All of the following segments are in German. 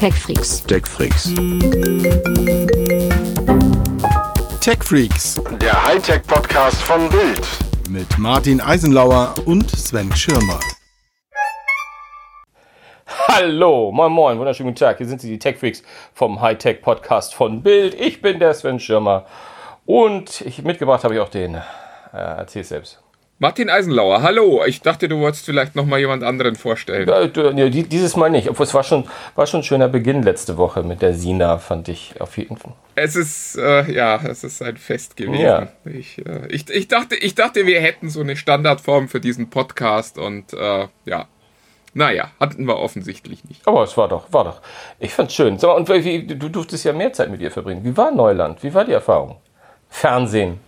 TechFreaks. TechFreaks. TechFreaks Der Hightech-Podcast von Bild. mit Martin Eisenlauer und Sven Schirmer. Hallo, moin moin, wunderschönen guten Tag. Hier sind Sie die Tech-Freaks vom Hightech-Podcast von Bild. Ich bin der Sven Schirmer und ich, mitgebracht habe ich auch den. Äh, erzähl selbst. Martin Eisenlauer, hallo. Ich dachte, du wolltest vielleicht noch mal jemand anderen vorstellen. Ja, dieses Mal nicht, obwohl es war schon, war schon ein schöner Beginn letzte Woche mit der Sina, fand ich auf jeden Fall. Es ist, äh, ja, es ist ein Fest gewesen. Ja. Ich, äh, ich, ich, dachte, ich dachte, wir hätten so eine Standardform für diesen Podcast und äh, ja. Naja, hatten wir offensichtlich nicht. Aber es war doch, war doch. Ich fand's schön. Sag mal, und wie, du durftest ja mehr Zeit mit ihr verbringen. Wie war Neuland? Wie war die Erfahrung? Fernsehen.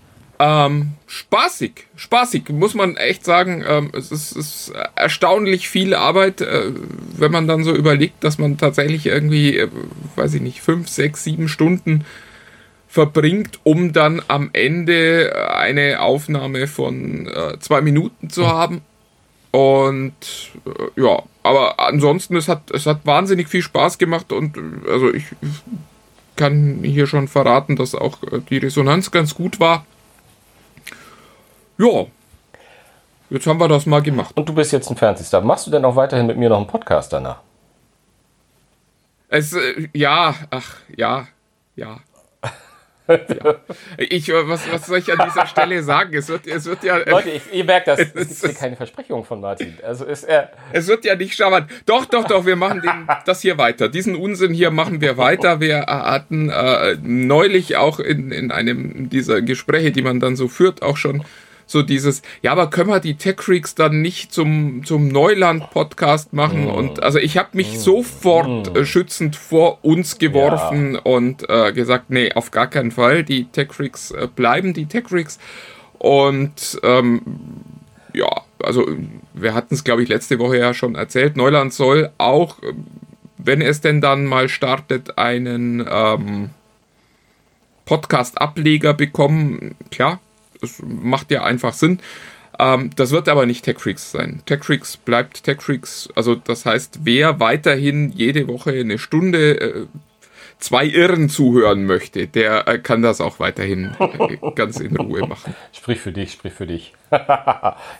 Ähm, spaßig, spaßig, muss man echt sagen. Ähm, es ist, es ist erstaunlich viel Arbeit, äh, wenn man dann so überlegt, dass man tatsächlich irgendwie, äh, weiß ich nicht, fünf, sechs, sieben Stunden verbringt, um dann am Ende eine Aufnahme von äh, zwei Minuten zu haben. Und äh, ja, aber ansonsten, es hat, es hat wahnsinnig viel Spaß gemacht und äh, also ich kann hier schon verraten, dass auch äh, die Resonanz ganz gut war. Ja, jetzt haben wir das mal gemacht. Und du bist jetzt ein Fernsehstar. Machst du denn auch weiterhin mit mir noch einen Podcast danach? Es, äh, ja, ach, ja, ja. ja. Ich, äh, was, was soll ich an dieser Stelle sagen? Es wird, es wird ja, äh, Leute, ich, ihr merkt das, es Es gibt hier ist- keine Versprechung von Martin. Also ist er. es wird ja nicht charmant. Doch, doch, doch, wir machen den, das hier weiter. Diesen Unsinn hier machen wir weiter. Wir hatten äh, neulich auch in, in einem dieser Gespräche, die man dann so führt, auch schon so dieses, ja, aber können wir die Tech Freaks dann nicht zum, zum Neuland-Podcast machen? Und also ich habe mich sofort äh, schützend vor uns geworfen und äh, gesagt, nee, auf gar keinen Fall. Die Tech Freaks äh, bleiben die Tech Freaks. Und ähm, ja, also wir hatten es, glaube ich, letzte Woche ja schon erzählt. Neuland soll auch, äh, wenn es denn dann mal startet, einen ähm, Podcast-Ableger bekommen. Klar, das macht ja einfach Sinn. Ähm, das wird aber nicht TechFreaks sein. TechFreaks bleibt TechFreaks. Also das heißt, wer weiterhin jede Woche eine Stunde äh, zwei Irren zuhören möchte, der äh, kann das auch weiterhin äh, ganz in Ruhe machen. Sprich für dich, sprich für dich.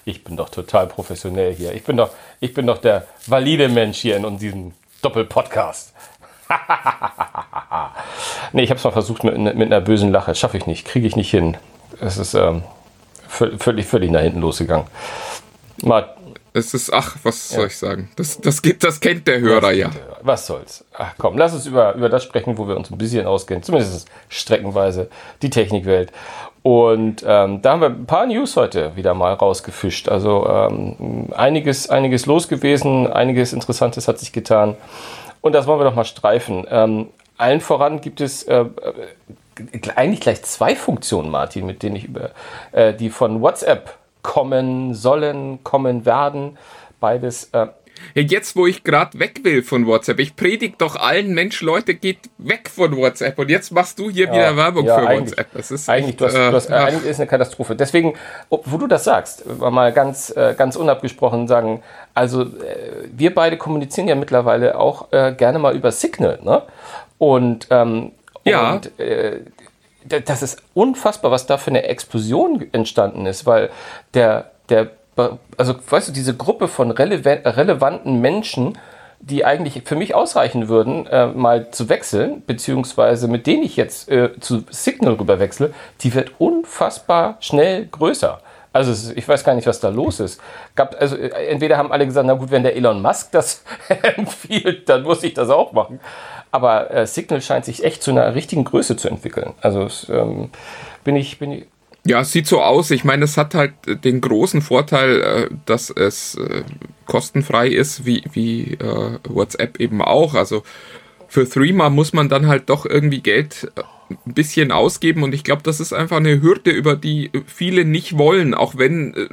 ich bin doch total professionell hier. Ich bin doch, ich bin doch der valide Mensch hier in diesem Doppelpodcast. nee, ich habe es mal versucht mit, mit einer bösen Lache. Schaffe ich nicht, kriege ich nicht hin. Es ist ähm, völ- völlig, völlig nach hinten losgegangen. Mal, Es ist, ach, was soll ich sagen? Das, das, geht, das kennt der Hörer ja. Was soll's? Ach komm, lass uns über, über das sprechen, wo wir uns ein bisschen auskennen, zumindest streckenweise, die Technikwelt. Und ähm, da haben wir ein paar News heute wieder mal rausgefischt. Also ähm, einiges, einiges los gewesen, einiges Interessantes hat sich getan. Und das wollen wir doch mal streifen. Ähm, allen voran gibt es äh, eigentlich gleich zwei Funktionen, Martin, mit denen ich über äh, die von WhatsApp kommen sollen, kommen werden. Beides äh, Ja, Jetzt, wo ich gerade weg will von WhatsApp, ich predige doch allen Mensch, Leute, geht weg von WhatsApp und jetzt machst du hier wieder Werbung ja, für WhatsApp. Das ist eigentlich, echt, du hast, du hast, äh, ach, eigentlich ist eine Katastrophe. Deswegen, wo du das sagst, mal ganz, äh, ganz unabgesprochen sagen, also äh, wir beide kommunizieren ja mittlerweile auch äh, gerne mal über Signal, ne? Und, ähm, Ja. und äh, das ist unfassbar, was da für eine Explosion entstanden ist, weil der, der, also weißt du, diese Gruppe von relevan relevanten Menschen, die eigentlich für mich ausreichen würden, äh, mal zu wechseln, beziehungsweise mit denen ich jetzt äh, zu Signal rüber wechsle, die wird unfassbar schnell größer. Also ich weiß gar nicht, was da los ist. Gab, also äh, entweder haben alle gesagt, na gut, wenn der Elon Musk das empfiehlt, dann muss ich das auch machen. Aber äh, Signal scheint sich echt zu einer richtigen Größe zu entwickeln. Also ähm, bin ich, bin ich, Ja, es sieht so aus. Ich meine, es hat halt den großen Vorteil, äh, dass es äh, kostenfrei ist, wie, wie äh, WhatsApp eben auch. Also für Threema muss man dann halt doch irgendwie Geld äh, ein bisschen ausgeben und ich glaube, das ist einfach eine Hürde, über die viele nicht wollen, auch wenn äh,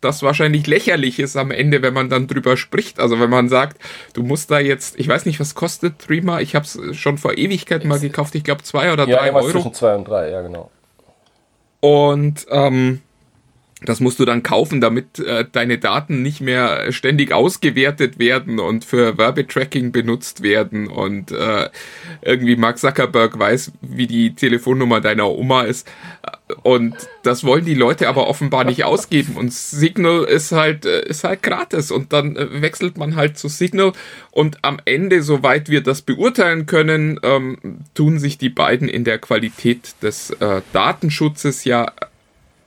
das wahrscheinlich lächerlich ist am Ende, wenn man dann drüber spricht. Also wenn man sagt, du musst da jetzt, ich weiß nicht, was kostet Threema, ich habe es schon vor Ewigkeit mal gekauft, ich glaube zwei oder ja, drei Euro. zwischen zwei und drei, ja genau. Und ähm, das musst du dann kaufen, damit äh, deine Daten nicht mehr ständig ausgewertet werden und für Werbetracking benutzt werden. Und äh, irgendwie Mark Zuckerberg weiß, wie die Telefonnummer deiner Oma ist. Und das wollen die Leute aber offenbar nicht ausgeben. Und Signal ist halt, äh, ist halt gratis. Und dann äh, wechselt man halt zu Signal. Und am Ende, soweit wir das beurteilen können, ähm, tun sich die beiden in der Qualität des äh, Datenschutzes ja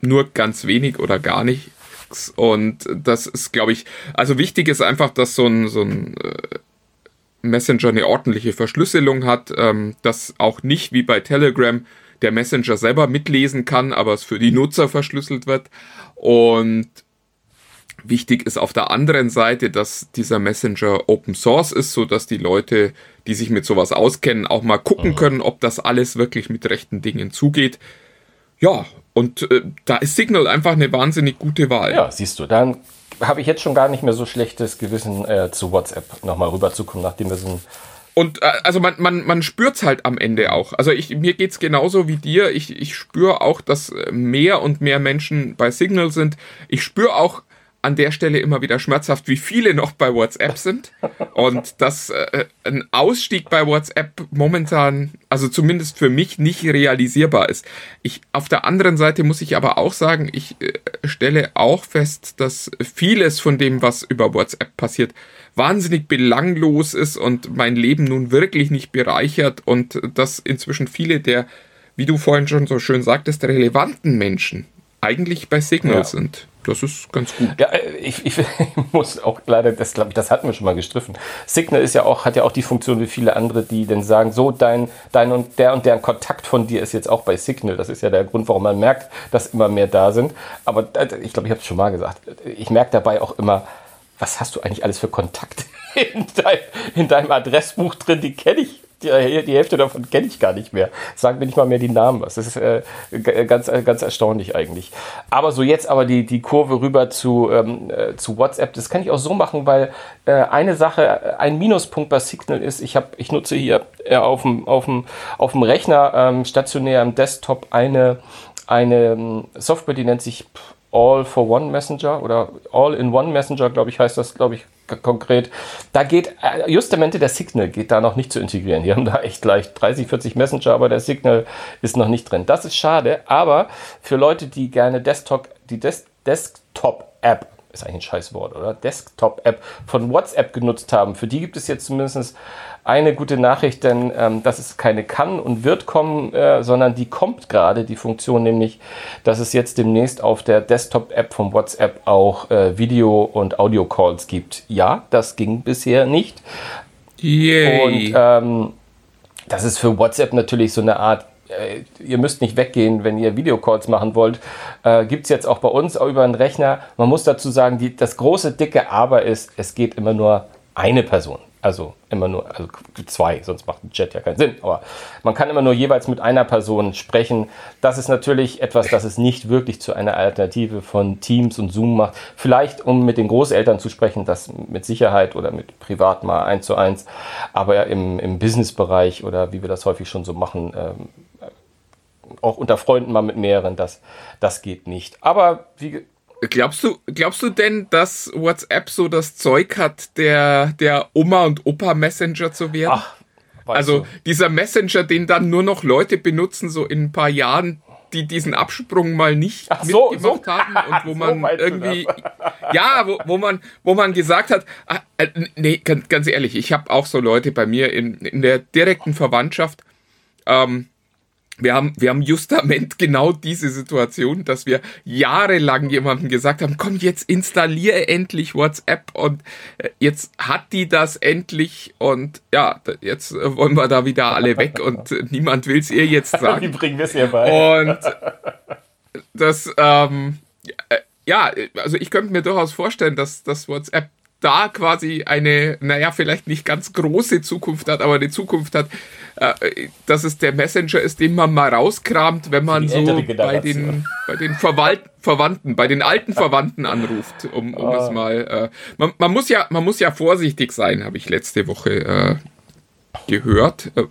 nur ganz wenig oder gar nichts. Und das ist, glaube ich, also wichtig ist einfach, dass so ein, so ein äh, Messenger eine ordentliche Verschlüsselung hat, ähm, dass auch nicht wie bei Telegram der Messenger selber mitlesen kann, aber es für die Nutzer verschlüsselt wird. Und wichtig ist auf der anderen Seite, dass dieser Messenger Open Source ist, so dass die Leute, die sich mit sowas auskennen, auch mal gucken mhm. können, ob das alles wirklich mit rechten Dingen zugeht. Ja, und äh, da ist Signal einfach eine wahnsinnig gute Wahl. Ja, siehst du, dann habe ich jetzt schon gar nicht mehr so schlechtes Gewissen, äh, zu WhatsApp nochmal rüberzukommen, nachdem wir so ein und äh, also man, man, man spürt es halt am Ende auch. Also ich, mir geht's genauso wie dir. Ich, ich spüre auch, dass mehr und mehr Menschen bei Signal sind. Ich spüre auch, an der Stelle immer wieder schmerzhaft, wie viele noch bei WhatsApp sind und dass äh, ein Ausstieg bei WhatsApp momentan, also zumindest für mich, nicht realisierbar ist. Ich, auf der anderen Seite muss ich aber auch sagen, ich äh, stelle auch fest, dass vieles von dem, was über WhatsApp passiert, wahnsinnig belanglos ist und mein Leben nun wirklich nicht bereichert und dass inzwischen viele der, wie du vorhin schon so schön sagtest, relevanten Menschen eigentlich bei Signal ja. sind. Das ist ganz gut. Ja, äh, ich, ich, muss auch leider, das glaube ich, das hatten wir schon mal gestriffen. Signal ist ja auch, hat ja auch die Funktion wie viele andere, die dann sagen, so dein, dein und der und der Kontakt von dir ist jetzt auch bei Signal. Das ist ja der Grund, warum man merkt, dass immer mehr da sind. Aber äh, ich glaube, ich habe es schon mal gesagt. Ich merke dabei auch immer, was hast du eigentlich alles für Kontakte in, dein, in deinem Adressbuch drin? Die kenne ich die, die Hälfte davon kenne ich gar nicht mehr. Sagen mir nicht mal mehr die Namen was. Das ist äh, ganz, äh, ganz erstaunlich eigentlich. Aber so jetzt aber die, die Kurve rüber zu, ähm, äh, zu WhatsApp, das kann ich auch so machen, weil äh, eine Sache, ein Minuspunkt bei Signal ist, ich, hab, ich nutze hier äh, auf dem Rechner ähm, stationär am Desktop eine, eine ähm, Software, die nennt sich All for One Messenger oder All in One Messenger, glaube ich, heißt das, glaube ich, konkret. Da geht äh, justamente der Signal geht da noch nicht zu integrieren. Die haben da echt leicht 30, 40 Messenger, aber der Signal ist noch nicht drin. Das ist schade, aber für Leute, die gerne Desktop, die Des Desktop-App ist eigentlich ein scheiß Wort, oder? Desktop-App von WhatsApp genutzt haben. Für die gibt es jetzt zumindest eine gute Nachricht, denn ähm, dass es keine kann und wird kommen, äh, sondern die kommt gerade, die Funktion nämlich, dass es jetzt demnächst auf der Desktop-App von WhatsApp auch äh, Video- und Audio-Calls gibt. Ja, das ging bisher nicht. Yay. Und ähm, das ist für WhatsApp natürlich so eine Art äh, ihr müsst nicht weggehen, wenn ihr Videocalls machen wollt. Äh, Gibt es jetzt auch bei uns über einen Rechner. Man muss dazu sagen, die, das große dicke Aber ist, es geht immer nur eine Person. Also immer nur, also zwei, sonst macht ein Chat ja keinen Sinn. Aber man kann immer nur jeweils mit einer Person sprechen. Das ist natürlich etwas, das es nicht wirklich zu einer Alternative von Teams und Zoom macht. Vielleicht, um mit den Großeltern zu sprechen, das mit Sicherheit oder mit privat mal eins zu eins. Aber im, im Businessbereich oder wie wir das häufig schon so machen, ähm, auch unter Freunden mal mit mehreren, das, das geht nicht. Aber wie, Glaubst du, glaubst du denn, dass WhatsApp so das Zeug hat, der, der Oma und Opa Messenger zu werden? Ach, also du. dieser Messenger, den dann nur noch Leute benutzen, so in ein paar Jahren, die diesen Absprung mal nicht Ach so, mitgemacht so. haben und wo man so irgendwie, ja, wo, wo man, wo man gesagt hat, ah, äh, nee, ganz, ganz ehrlich, ich habe auch so Leute bei mir in, in der direkten Verwandtschaft, ähm, wir haben, wir haben justament genau diese Situation, dass wir jahrelang jemandem gesagt haben, komm, jetzt installiere endlich WhatsApp und äh, jetzt hat die das endlich und ja, jetzt wollen wir da wieder alle weg und niemand will es ihr jetzt sagen. Wie bringen wir es ihr bei? Und das, ähm, äh, ja, also ich könnte mir durchaus vorstellen, dass das WhatsApp da quasi eine, naja, vielleicht nicht ganz große Zukunft hat, aber eine Zukunft hat, äh, dass es der Messenger ist, den man mal rauskramt, wenn man so bei den, bei den Verwalt Verwandten, bei den alten Verwandten anruft, um, um es ah. mal. Äh, man, man, muss ja, man muss ja vorsichtig sein, habe ich letzte Woche äh, gehört, äh,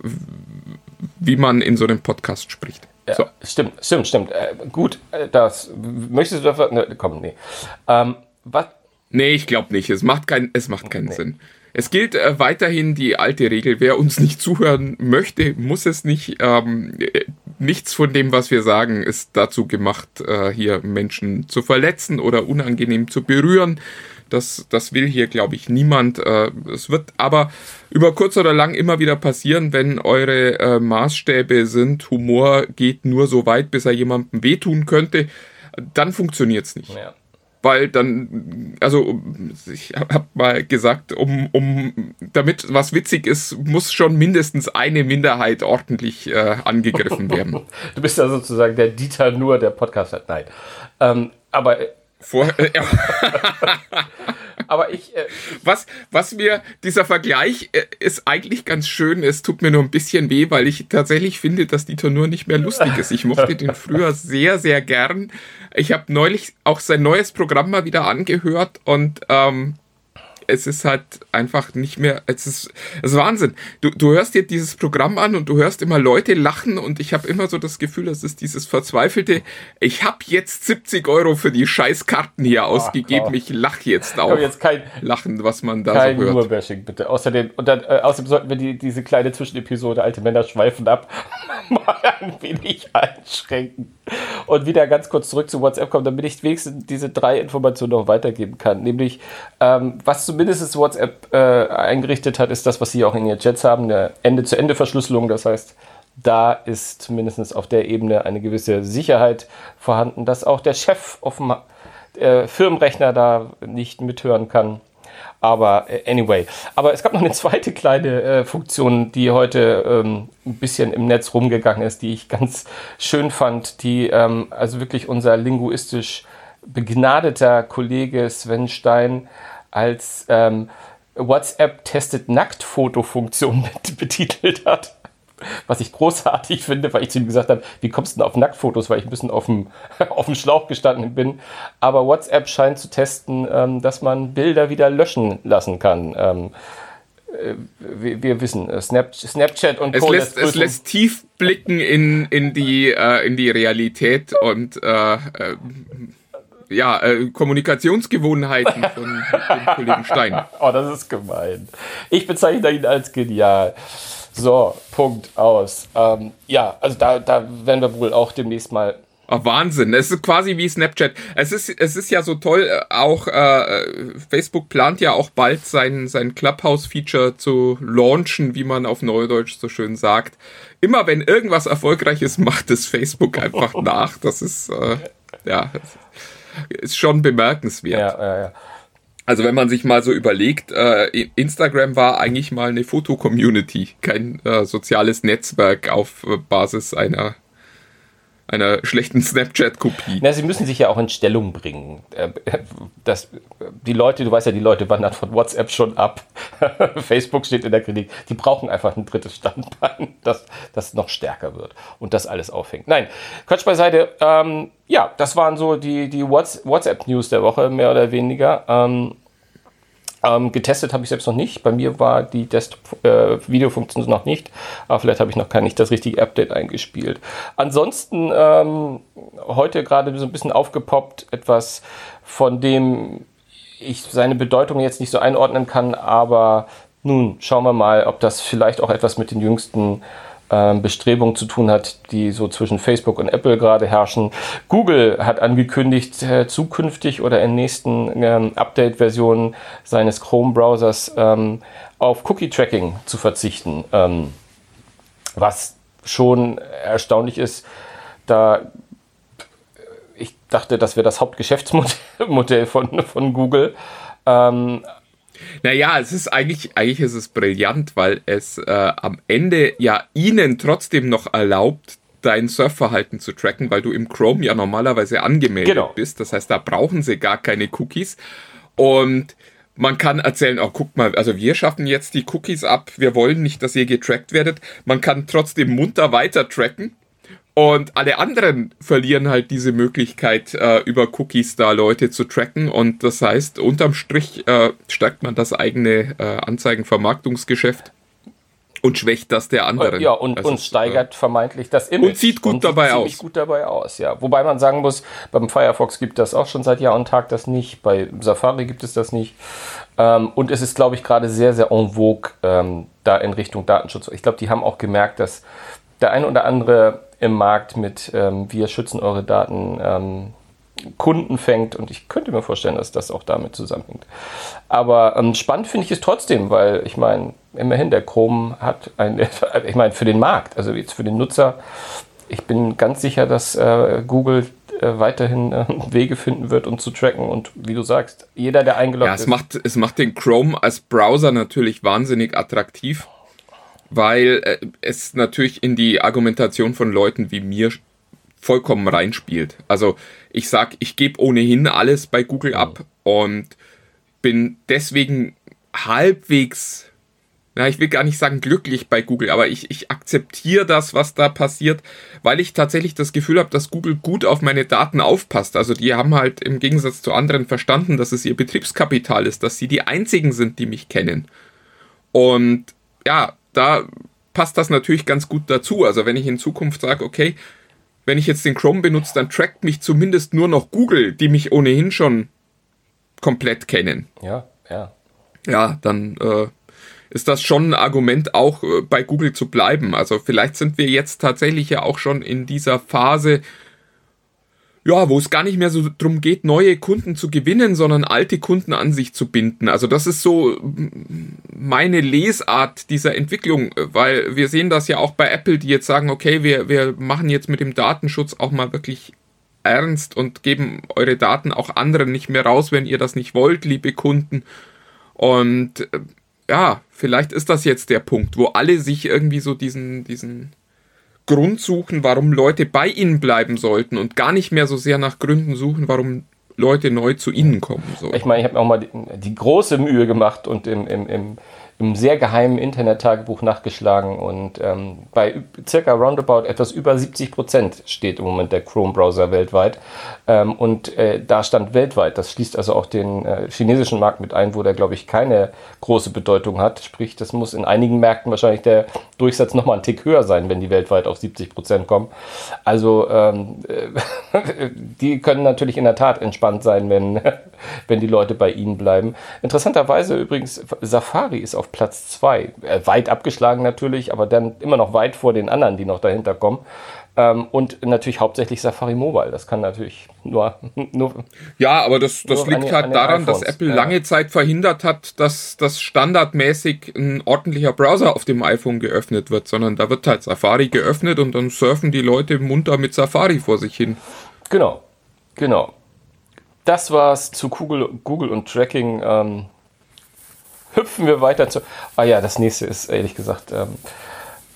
wie man in so einem Podcast spricht. Ja, So. Stimmt, stimmt, stimmt. Äh, gut, das möchtest du dafür. Ne, komm, nee. Ähm, was? Nee, ich glaube nicht. Es macht, kein, es macht keinen Sinn. Es gilt äh, weiterhin die alte Regel. Wer uns nicht zuhören möchte, muss es nicht. Ähm, äh, nichts von dem, was wir sagen, ist dazu gemacht, äh, hier Menschen zu verletzen oder unangenehm zu berühren. Das, das will hier, glaube ich, niemand. Äh, es wird aber über kurz oder lang immer wieder passieren, wenn eure äh, Maßstäbe sind, Humor geht nur so weit, bis er jemandem wehtun könnte, dann funktioniert's nicht Ja. Weil dann, also ich habe mal gesagt, um, um, damit was witzig ist, muss schon mindestens eine Minderheit ordentlich äh, angegriffen werden. Du bist ja sozusagen der Dieter Nur der Podcast hat. Nein. Ähm, aber, Vor, äh, ja, aber ich. Äh, was, was mir, dieser Vergleich äh, ist eigentlich ganz schön. Es tut mir nur ein bisschen weh, weil ich tatsächlich finde, dass Dieter nur nicht mehr lustig ist. Ich mochte den früher sehr, sehr gern. Ich habe neulich auch sein neues Programm mal wieder angehört und ähm, es ist halt einfach nicht mehr, es ist, es ist Wahnsinn. Du, du hörst dir dieses Programm an und du hörst immer Leute lachen und ich habe immer so das Gefühl, das ist dieses verzweifelte, ich habe jetzt 70 Euro für die scheiß Karten hier ausgegeben, Gott. ich lache jetzt auch. jetzt kein, Lachen, was man da kein so hört. Nur-Bashing, bitte. Außerdem, und dann, äh, außerdem sollten wir die, diese kleine Zwischenepisode Alte Männer schweifen ab mal ein wenig einschränken. Und wieder ganz kurz zurück zu WhatsApp kommen, damit ich wenigstens diese drei Informationen noch weitergeben kann. Nämlich, ähm, was zumindest WhatsApp äh, eingerichtet hat, ist das, was sie auch in ihren Chats haben, eine Ende-zu-Ende-Verschlüsselung. Das heißt, da ist zumindest auf der Ebene eine gewisse Sicherheit vorhanden, dass auch der Chef auf dem äh, Firmenrechner da nicht mithören kann. Aber äh, anyway. Aber es gab noch eine zweite kleine äh, Funktion, die heute ähm, ein bisschen im Netz rumgegangen ist, die ich ganz schön fand, die ähm, also wirklich unser linguistisch begnadeter Kollege Sven Stein als ähm, WhatsApp testet Nacktfoto-Funktion betitelt hat. Was ich großartig finde, weil ich zu ihm gesagt habe, wie kommst du denn auf Nacktfotos, weil ich ein bisschen auf dem, auf dem Schlauch gestanden bin. Aber WhatsApp scheint zu testen, ähm, dass man Bilder wieder löschen lassen kann. Ähm, äh, wir, wir wissen, äh, Snap, Snapchat und Es Co. lässt, das es lässt tief blicken in, in, die, äh, in die Realität und äh, äh, ja, äh, Kommunikationsgewohnheiten von dem Kollegen Stein. Oh, das ist gemein. Ich bezeichne ihn als genial. So, Punkt aus. Ähm, ja, also da, da werden wir wohl auch demnächst mal. Oh, Wahnsinn, es ist quasi wie Snapchat. Es ist, es ist ja so toll, äh, auch äh, Facebook plant ja auch bald sein, sein Clubhouse-Feature zu launchen, wie man auf Neudeutsch so schön sagt. Immer wenn irgendwas Erfolgreiches macht es Facebook einfach nach. Das ist, äh, ja, ist schon bemerkenswert. Ja, ja, ja. Also wenn man sich mal so überlegt, äh, Instagram war eigentlich mal eine Foto-Community, kein äh, soziales Netzwerk auf äh, Basis einer einer schlechten Snapchat-Kopie. Na, sie müssen sich ja auch in Stellung bringen. Äh, Das, die Leute, du weißt ja, die Leute wandern von WhatsApp schon ab. Facebook steht in der Kritik. Die brauchen einfach ein drittes Standbein, das, das noch stärker wird und das alles aufhängt. Nein, Quatsch beiseite. Ähm, ja, das waren so die, die Whats- WhatsApp-News der Woche, mehr oder weniger. Ähm, ähm, getestet habe ich selbst noch nicht. Bei mir war die Desktop-Videofunktion noch nicht. Aber vielleicht habe ich noch gar nicht das richtige Update eingespielt. Ansonsten ähm, heute gerade so ein bisschen aufgepoppt, etwas von dem ich seine Bedeutung jetzt nicht so einordnen kann. Aber nun schauen wir mal, ob das vielleicht auch etwas mit den jüngsten Bestrebungen zu tun hat, die so zwischen Facebook und Apple gerade herrschen. Google hat angekündigt, äh, zukünftig oder in nächsten ähm, Update-Versionen seines Chrome-Browsers ähm, auf Cookie-Tracking zu verzichten. Ähm, was schon erstaunlich ist, da ich dachte, das wäre das Hauptgeschäftsmodell von, von Google. Ähm, Naja, es ist eigentlich, eigentlich ist es brillant, weil es äh, am Ende ja ihnen trotzdem noch erlaubt, dein Surfverhalten zu tracken, weil du im Chrome ja normalerweise angemeldet Genau. bist. Das heißt, da brauchen sie gar keine Cookies. Und man kann erzählen, oh, guck mal, also wir schaffen jetzt die Cookies ab, wir wollen nicht, dass ihr getrackt werdet. Man kann trotzdem munter weiter tracken. Und alle anderen verlieren halt diese Möglichkeit, äh, über Cookies da Leute zu tracken. Und das heißt, unterm Strich äh, stärkt man das eigene äh, Anzeigenvermarktungsgeschäft. Und schwächt das der anderen. Ja, und, Also und es, steigert vermeintlich das Image. und sieht gut dabei ziemlich aus. gut dabei aus, ja. Wobei man sagen muss, beim Firefox gibt das auch schon seit Jahr und Tag das nicht, bei Safari gibt es das nicht. Ähm, und es ist, glaube ich, gerade sehr, sehr en vogue ähm, da in Richtung Datenschutz. Ich glaube, die haben auch gemerkt, dass der eine oder andere im Markt mit ähm, wir schützen eure Daten ähm, Kunden fängt und ich könnte mir vorstellen, dass das auch damit zusammenhängt. Aber ähm, spannend finde ich es trotzdem, weil ich meine, immerhin der Chrome hat ein, ich meine, für den Markt, also jetzt für den Nutzer, ich bin ganz sicher, dass äh, Google äh, weiterhin äh, Wege finden wird, um zu tracken und wie du sagst, jeder, der eingeloggt Ja, es ist. macht, es macht den Chrome als Browser natürlich wahnsinnig attraktiv, weil äh, es natürlich in die Argumentation von Leuten wie mir vollkommen reinspielt. Also ich sag, ich gebe ohnehin alles bei Google ab und bin deswegen halbwegs, na, ich will gar nicht sagen glücklich bei Google, aber ich, ich akzeptiere das, was da passiert, weil ich tatsächlich das Gefühl habe, dass Google gut auf meine Daten aufpasst. Also die haben halt im Gegensatz zu anderen verstanden, dass es ihr Betriebskapital ist, dass sie die einzigen sind, die mich kennen. Und ja, da passt das natürlich ganz gut dazu. Also wenn ich in Zukunft sage, okay, wenn ich jetzt den Chrome benutze, dann trackt mich zumindest nur noch Google, die mich ohnehin schon komplett kennen. Ja, ja. Ja, dann äh, ist das schon ein Argument, auch äh, bei Google zu bleiben. Also vielleicht sind wir jetzt tatsächlich ja auch schon in dieser Phase, ja, wo es gar nicht mehr so drum geht, neue Kunden zu gewinnen, sondern alte Kunden an sich zu binden. Also das ist so meine Lesart dieser Entwicklung, weil wir sehen das ja auch bei Apple, die jetzt sagen, okay, wir, wir machen jetzt mit dem Datenschutz auch mal wirklich ernst und geben eure Daten auch anderen nicht mehr raus, wenn ihr das nicht wollt, liebe Kunden. Und äh, ja, vielleicht ist das jetzt der Punkt, wo alle sich irgendwie so diesen, diesen Grund suchen, warum Leute bei ihnen bleiben sollten und gar nicht mehr so sehr nach Gründen suchen, warum Leute neu zu ihnen kommen. So. Ich meine, ich habe auch mal die, die große Mühe gemacht und im, im, im, im sehr geheimen Internet-Tagebuch nachgeschlagen und ähm, bei circa roundabout etwas über 70 Prozent steht im Moment der Chrome-Browser weltweit ähm, und äh, da stand weltweit. Das schließt also auch den äh, chinesischen Markt mit ein, wo der, glaube ich, keine große Bedeutung hat. Sprich, das muss in einigen Märkten wahrscheinlich der Durchsatz nochmal einen Tick höher sein, wenn die weltweit auf 70 Prozent kommen. Also ähm, äh, die können natürlich in der Tat entspannt sein, wenn, wenn die Leute bei ihnen bleiben. Interessanterweise übrigens, Safari ist auf Platz 2. Äh, weit abgeschlagen natürlich, aber dann immer noch weit vor den anderen, die noch dahinter kommen. Ähm, und natürlich hauptsächlich Safari Mobile. Das kann natürlich nur. nur Ja, aber das, das liegt an halt an daran, dass Apple ja. lange Zeit verhindert hat, dass das standardmäßig ein ordentlicher Browser auf dem iPhone geöffnet wird, sondern da wird halt Safari geöffnet und dann surfen die Leute munter mit Safari vor sich hin. Genau, genau. Das war's zu Google, Google und Tracking. Ähm, hüpfen wir weiter zu. Ah ja, das nächste ist ehrlich gesagt. Ähm,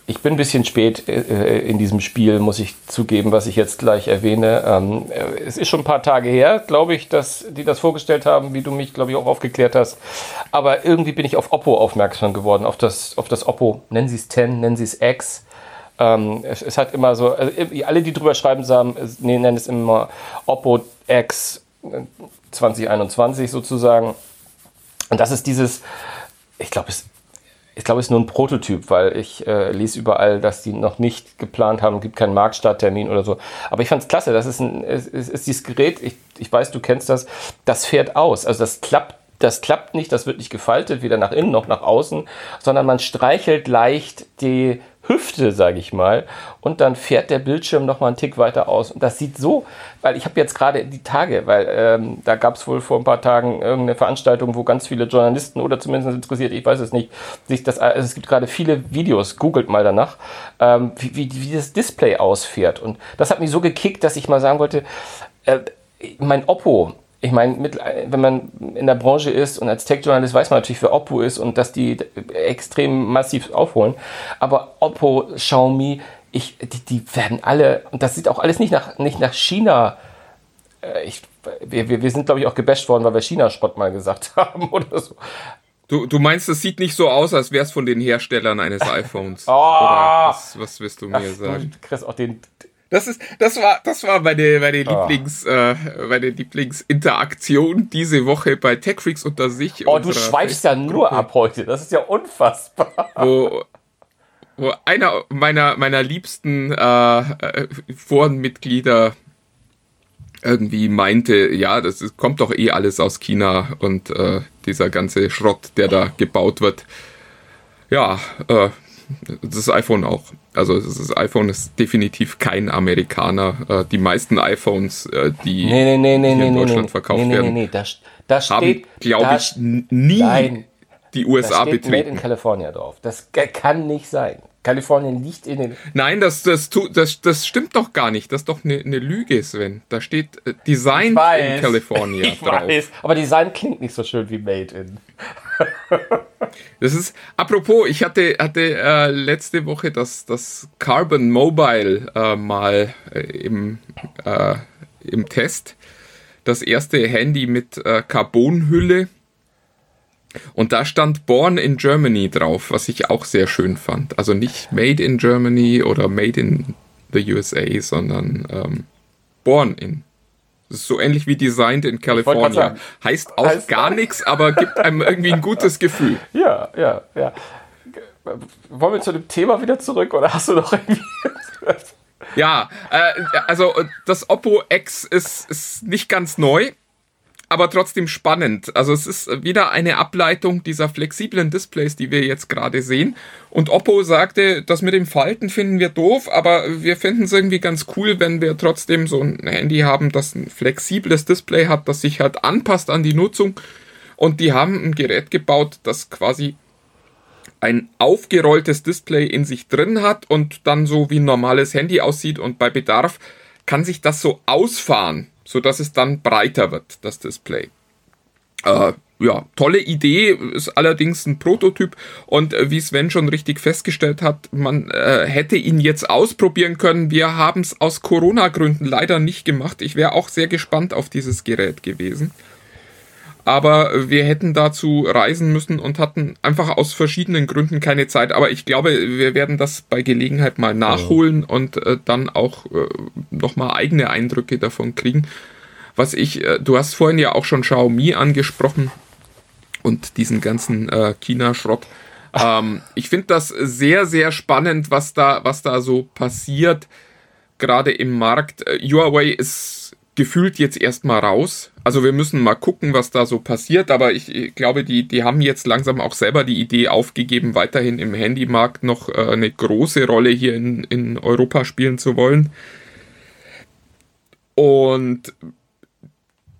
ich bin ein bisschen spät äh, in diesem Spiel, muss ich zugeben, was ich jetzt gleich erwähne. Ähm, äh, es ist schon ein paar Tage her, glaube ich, dass die das vorgestellt haben, wie du mich, glaube ich, auch aufgeklärt hast. Aber irgendwie bin ich auf Oppo aufmerksam geworden, auf das, auf das Oppo, nennen sie es 10, nennen sie es X. Ähm, es, es hat immer so, also alle, die drüber schreiben, sagen, nennen es immer Oppo X äh, 2021 sozusagen. Und das ist dieses, ich glaube, es, ich glaube, es ist nur ein Prototyp, weil ich äh, lese überall, dass die noch nicht geplant haben, gibt keinen Marktstarttermin oder so. Aber ich fand es klasse, das ist, ein, es, ist dieses Gerät, ich, ich weiß, du kennst das, das fährt aus. Also das klappt, das klappt nicht, das wird nicht gefaltet, weder nach innen noch nach außen, sondern man streichelt leicht die Hüfte, sage ich mal, und dann fährt der Bildschirm noch mal einen Tick weiter aus. Und das sieht so, weil ich habe jetzt gerade die Tage, weil ähm, da gab es wohl vor ein paar Tagen irgendeine Veranstaltung, wo ganz viele Journalisten oder zumindest interessiert, ich weiß es nicht, sich das, also es gibt gerade viele Videos, googelt mal danach, ähm, wie, wie, wie das Display ausfährt. Und das hat mich so gekickt, dass ich mal sagen wollte, äh, mein Oppo, ich meine, mit- wenn man in der Branche ist und als Tech-Journalist weiß man natürlich, wer Oppo ist und dass die extrem massiv aufholen. Aber Oppo, Xiaomi, ich, die, die werden alle, und das sieht auch alles nicht nach, nicht nach China. äh, Ich, wir, wir sind, glaube ich, auch gebasht worden, weil wir China-Spott mal gesagt haben oder so. Du, du meinst, es sieht nicht so aus, als wäre es von den Herstellern eines iPhones. Oh. Oder was, was wirst du mir sagen? Du kriegst auch den. Das ist, das war, das war meine, meine Ah. Lieblings, äh, meine Lieblingsinteraktion diese Woche bei TechFreaks unter sich. Oh, du schweifst ja nur ab heute. Das ist ja unfassbar. Wo, wo einer meiner, meiner liebsten äh, äh, Forenmitglieder irgendwie meinte, ja, das ist, kommt doch eh alles aus China und äh, dieser ganze Schrott, der da gebaut wird. Ja, äh, das iPhone auch. Also das iPhone ist definitiv kein Amerikaner. Äh, die meisten iPhones, äh, die nee, nee, nee, nee, in Deutschland verkauft werden, Nee, nee, da, da haben, steht, glaube ich, nie Nein, die USA steht Made in betreten. California drauf. Das kann nicht sein. Kalifornien liegt in den. Nein, das, das, das, das stimmt doch gar nicht. Das ist doch eine, eine Lüge, Sven. Da steht äh, Design in California ich drauf. weiß, aber Design klingt nicht so schön wie Made in. Das ist, apropos, ich hatte, hatte äh, letzte Woche das, das Carbon Mobile äh, mal äh, im, äh, im Test. Das erste Handy mit Carbonhülle. Und da stand Born in Germany drauf, was ich auch sehr schön fand. Also nicht Made in Germany oder Made in the USA, sondern ähm, Born in. Das ist so ähnlich wie Designed in California. Heißt auch Heißt- gar nichts, aber gibt einem irgendwie ein gutes Gefühl. Ja, ja, ja. Wollen wir zu dem Thema wieder zurück oder hast du noch irgendwie. Ja, äh, also äh, das Oppo X ist, ist nicht ganz neu, aber trotzdem spannend. Also es ist wieder eine Ableitung dieser flexiblen Displays, die wir jetzt gerade sehen. Und Oppo sagte, das mit dem Falten finden wir doof, aber wir finden es irgendwie ganz cool, wenn wir trotzdem so ein Handy haben, das ein flexibles Display hat, das sich halt anpasst an die Nutzung. Und die haben ein Gerät gebaut, das quasi ein aufgerolltes Display in sich drin hat und dann so wie ein normales Handy aussieht und bei Bedarf kann sich das so ausfahren, so dass es dann breiter wird, das Display. Äh, ja, tolle Idee, ist allerdings ein Prototyp und äh, wie Sven schon richtig festgestellt hat, man äh, hätte ihn jetzt ausprobieren können. Wir haben es aus Corona-Gründen leider nicht gemacht. Ich wäre auch sehr gespannt auf dieses Gerät gewesen aber wir hätten dazu reisen müssen und hatten einfach aus verschiedenen Gründen keine Zeit. Aber ich glaube, wir werden das bei Gelegenheit mal nachholen und äh, dann auch äh, nochmal eigene Eindrücke davon kriegen. Was ich, äh, du hast vorhin ja auch schon Xiaomi angesprochen und diesen ganzen äh, China-Schrott. Ähm, ich finde das sehr, sehr spannend, was da, was da so passiert, gerade im Markt. Äh, Huawei ist gefühlt jetzt erstmal raus. Also wir müssen mal gucken, was da so passiert, aber ich, glaube, die, die haben jetzt langsam auch selber die Idee aufgegeben, weiterhin im Handymarkt noch äh, eine große Rolle hier in, in Europa spielen zu wollen. Und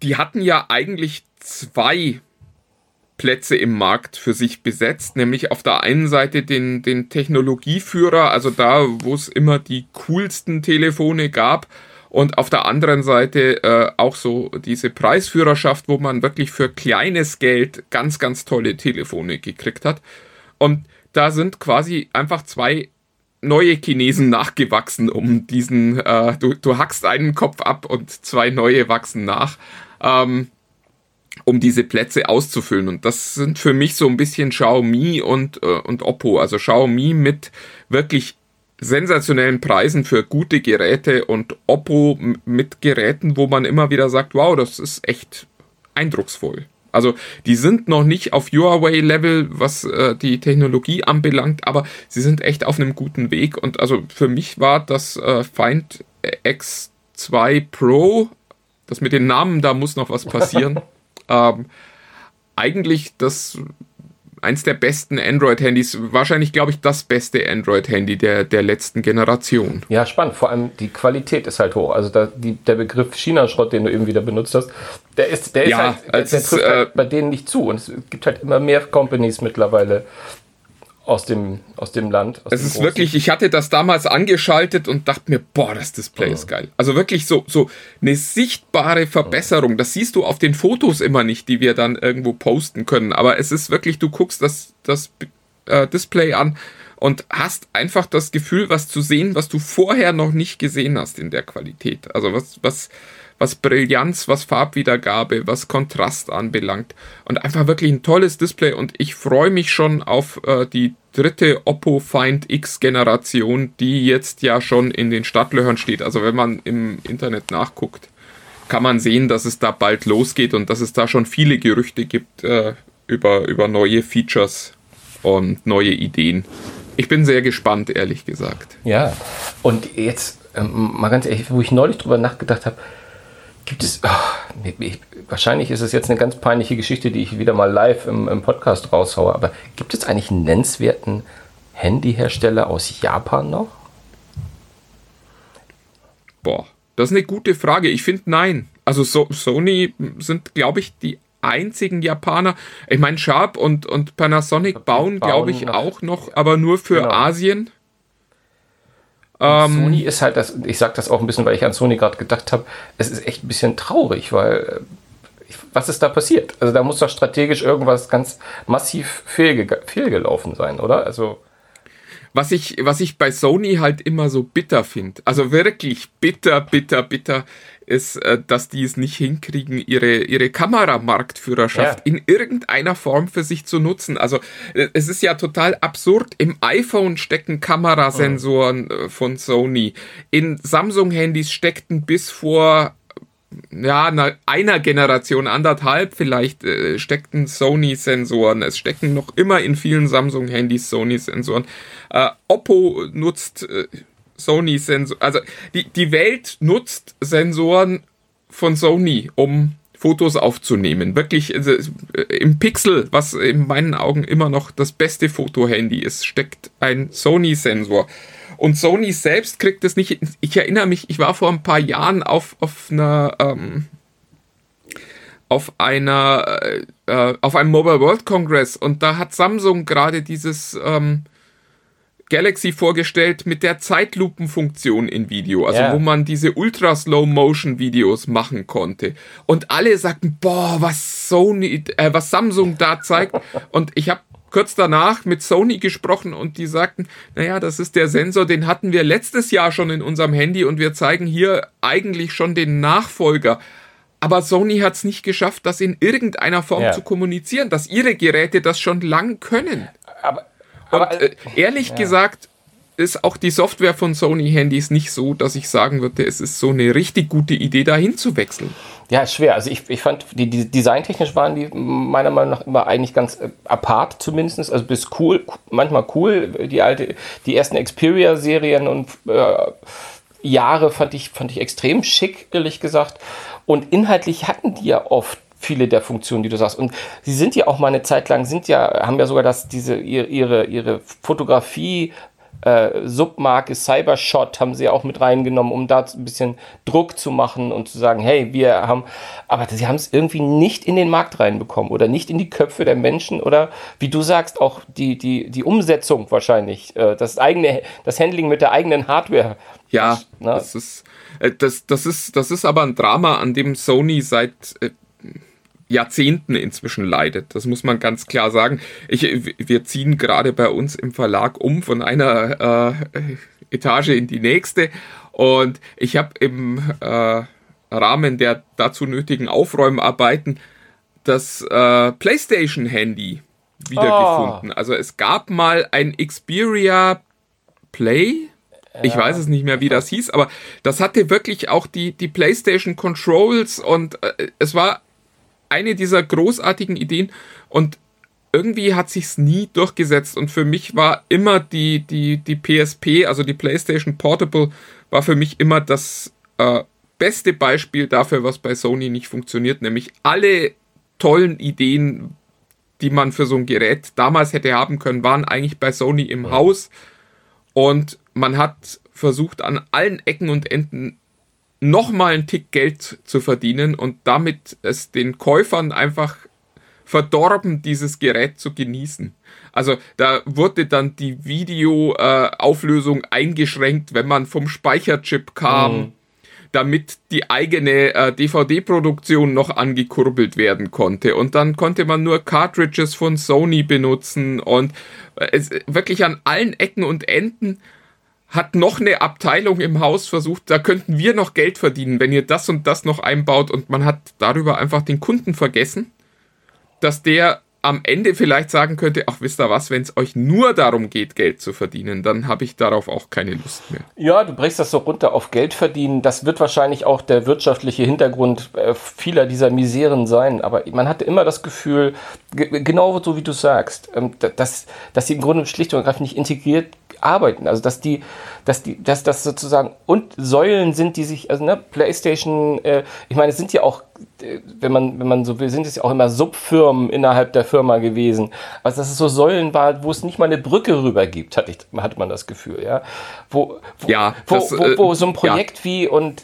die hatten ja eigentlich zwei Plätze im Markt für sich besetzt, nämlich auf der einen Seite den, den Technologieführer, also da, wo es immer die coolsten Telefone gab, und auf der anderen Seite äh, auch so diese Preisführerschaft, wo man wirklich für kleines Geld ganz, ganz tolle Telefone gekriegt hat. Und da sind quasi einfach zwei neue Chinesen nachgewachsen, um diesen, äh, du, du hackst einen Kopf ab und zwei neue wachsen nach, ähm, um diese Plätze auszufüllen. Und das sind für mich so ein bisschen Xiaomi und, äh, und Oppo. Also Xiaomi mit wirklich sensationellen Preisen für gute Geräte und Oppo mit Geräten, wo man immer wieder sagt, wow, das ist echt eindrucksvoll. Also die sind noch nicht auf Huawei-Level, was äh, die Technologie anbelangt, aber sie sind echt auf einem guten Weg. Und also für mich war das äh, Find X2 Pro, das mit den Namen, da muss noch was passieren. ähm, eigentlich das eins der besten Android-Handys, wahrscheinlich glaube ich das beste Android-Handy der, der letzten Generation. Ja, spannend. Vor allem die Qualität ist halt hoch. Also da, die, der Begriff China-Schrott, den du eben wieder benutzt hast, der ist, der ist Ja, halt, der, der ist, trifft halt äh, bei denen nicht zu. Und es gibt halt immer mehr Companies mittlerweile aus dem, aus dem Land. Aus Es dem ist wirklich, ich hatte das damals angeschaltet und dachte mir, boah, das Display ist geil. Also wirklich so, so eine sichtbare Verbesserung. Das siehst du auf den Fotos immer nicht, die wir dann irgendwo posten können. Aber es ist wirklich, du guckst das, das äh, Display an und hast einfach das Gefühl, was zu sehen, was du vorher noch nicht gesehen hast in der Qualität. Also was, was, was Brillanz, was Farbwiedergabe, was Kontrast anbelangt. Und einfach wirklich ein tolles Display. Und ich freue mich schon auf äh, die dritte Oppo Find X Generation, die jetzt ja schon in den Startlöchern steht. Also wenn man im Internet nachguckt, kann man sehen, dass es da bald losgeht und dass es da schon viele Gerüchte gibt äh, über, über neue Features und neue Ideen. ich bin sehr gespannt, ehrlich gesagt. Ja, und jetzt ähm, mal ganz ehrlich, wo ich neulich drüber nachgedacht habe, gibt es, oh, ich, wahrscheinlich ist es jetzt eine ganz peinliche Geschichte, die ich wieder mal live im, im Podcast raushaue, aber gibt es eigentlich einen nennenswerten Handyhersteller aus Japan noch? Boah, das ist eine gute Frage. Ich finde nein. Also so, Sony sind, glaube ich, die einzigen Japaner. Ich meine, Sharp und, und Panasonic bauen, glaube ich, auch noch, aber nur für genau. Asien. Ähm, Sony ist halt das, ich sage das auch ein bisschen, weil ich an Sony gerade gedacht habe, es ist echt ein bisschen traurig, weil äh, was ist da passiert? Also da muss doch strategisch irgendwas ganz massiv fehlge fehlgelaufen sein, oder? Also was ich, was ich bei Sony halt immer so bitter finde, also wirklich bitter, bitter, bitter, ist, äh, dass die es nicht hinkriegen, ihre, ihre Kameramarktführerschaft ja. in irgendeiner Form für sich zu nutzen. Also äh, es ist ja total absurd. Im iPhone stecken Kamerasensoren mhm. von Sony. In Samsung-Handys steckten bis vor ja, einer Generation, anderthalb vielleicht, äh, steckten Sony-Sensoren. Es stecken noch immer in vielen Samsung-Handys Sony-Sensoren. Äh, Oppo nutzt äh, Sony-Sensoren. Also die, die Welt nutzt Sensoren von Sony, um Fotos aufzunehmen. Wirklich also, äh, im Pixel, was in meinen Augen immer noch das beste Fotohandy ist, steckt ein Sony-Sensor. Und Sony selbst kriegt es nicht. Ich erinnere mich, ich war vor ein paar Jahren auf, auf einer. Ähm, auf einer äh, äh auf einem Mobile World Congress und da hat Samsung gerade dieses ähm, Galaxy vorgestellt mit der Zeitlupenfunktion in Video, also yeah. wo man diese ultra Slow Motion Videos machen konnte. Und alle sagten, boah, was Sony, äh, was Samsung da zeigt. und ich habe kurz danach mit Sony gesprochen und die sagten, naja, das ist der Sensor, den hatten wir letztes Jahr schon in unserem Handy und wir zeigen hier eigentlich schon den Nachfolger. Aber Sony hat es nicht geschafft, das in irgendeiner Form ja. zu kommunizieren, dass ihre Geräte das schon lang können. Aber, aber und, äh, ehrlich ja. gesagt ist auch die Software von Sony-Handys nicht so, dass ich sagen würde, es ist so eine richtig gute Idee, dahin zu wechseln. Ja, ist schwer. Also ich, ich fand, die, die designtechnisch waren die meiner Meinung nach immer eigentlich ganz äh, apart zumindest. Also bis cool, manchmal cool. Die alte, die ersten Xperia-Serien und äh, Jahre fand ich, fand ich extrem schick, ehrlich gesagt. Und inhaltlich hatten die ja oft viele der Funktionen, die du sagst. Und sie sind ja auch mal eine Zeit lang, sind ja, haben ja sogar das, diese, ihre, ihre Fotografie äh, Submarke Cybershot haben sie auch mit reingenommen, um da ein bisschen Druck zu machen und zu sagen, hey, wir haben, aber sie haben es irgendwie nicht in den Markt reinbekommen oder nicht in die Köpfe der Menschen oder wie du sagst, auch die, die, die Umsetzung wahrscheinlich, äh, das eigene, das Handling mit der eigenen Hardware. Ja, Na? das ist, äh, das, das ist, das ist aber ein Drama, an dem Sony seit äh, Jahrzehnten inzwischen leidet. Das muss man ganz klar sagen. Ich, wir ziehen gerade bei uns im Verlag um von einer äh, Etage in die nächste und ich habe im äh, Rahmen der dazu nötigen Aufräumarbeiten das äh, PlayStation-Handy wiedergefunden. Oh. Also es gab mal ein Xperia Play. Ich weiß es nicht mehr, wie das hieß, aber das hatte wirklich auch die, die PlayStation Controls und äh, es war eine dieser großartigen Ideen und irgendwie hat sich's nie durchgesetzt und für mich war immer die, die, die PSP, also die PlayStation Portable, war für mich immer das äh, beste Beispiel dafür, was bei Sony nicht funktioniert, nämlich alle tollen Ideen, die man für so ein Gerät damals hätte haben können, waren eigentlich bei Sony im Haus und man hat versucht an allen Ecken und Enden nochmal einen Tick Geld zu verdienen und damit es den Käufern einfach verdorben, dieses Gerät zu genießen. Also da wurde dann die Videoauflösung äh, eingeschränkt, wenn man vom Speicherchip kam, mhm. damit die eigene äh, DVD-Produktion noch angekurbelt werden konnte. Und dann konnte man nur Cartridges von Sony benutzen und äh, es wirklich an allen Ecken und Enden hat noch eine Abteilung im Haus versucht, da könnten wir noch Geld verdienen, wenn ihr das und das noch einbaut und man hat darüber einfach den Kunden vergessen, dass der am Ende vielleicht sagen könnte, ach wisst ihr was, wenn es euch nur darum geht, Geld zu verdienen, dann habe ich darauf auch keine Lust mehr. Ja, du brichst das so runter auf Geld verdienen. Das wird wahrscheinlich auch der wirtschaftliche Hintergrund äh, vieler dieser Miseren sein. Aber man hatte immer das Gefühl, genau so wie du sagst, ähm, dass, dass sie im Grunde schlicht und ergreifend nicht integriert arbeiten. Also dass die, dass die, dass das sozusagen und Säulen sind, die sich, also ne, PlayStation, äh, ich meine, es sind ja auch, äh, wenn man, wenn man so will, sind es ja auch immer Subfirmen innerhalb der Firma gewesen. Also dass es so Säulen war, wo es nicht mal eine Brücke rüber gibt, hatte, ich, hatte man das Gefühl, ja. Wo, wo, ja, wo, das, wo, wo, wo äh, so ein Projekt ja. wie und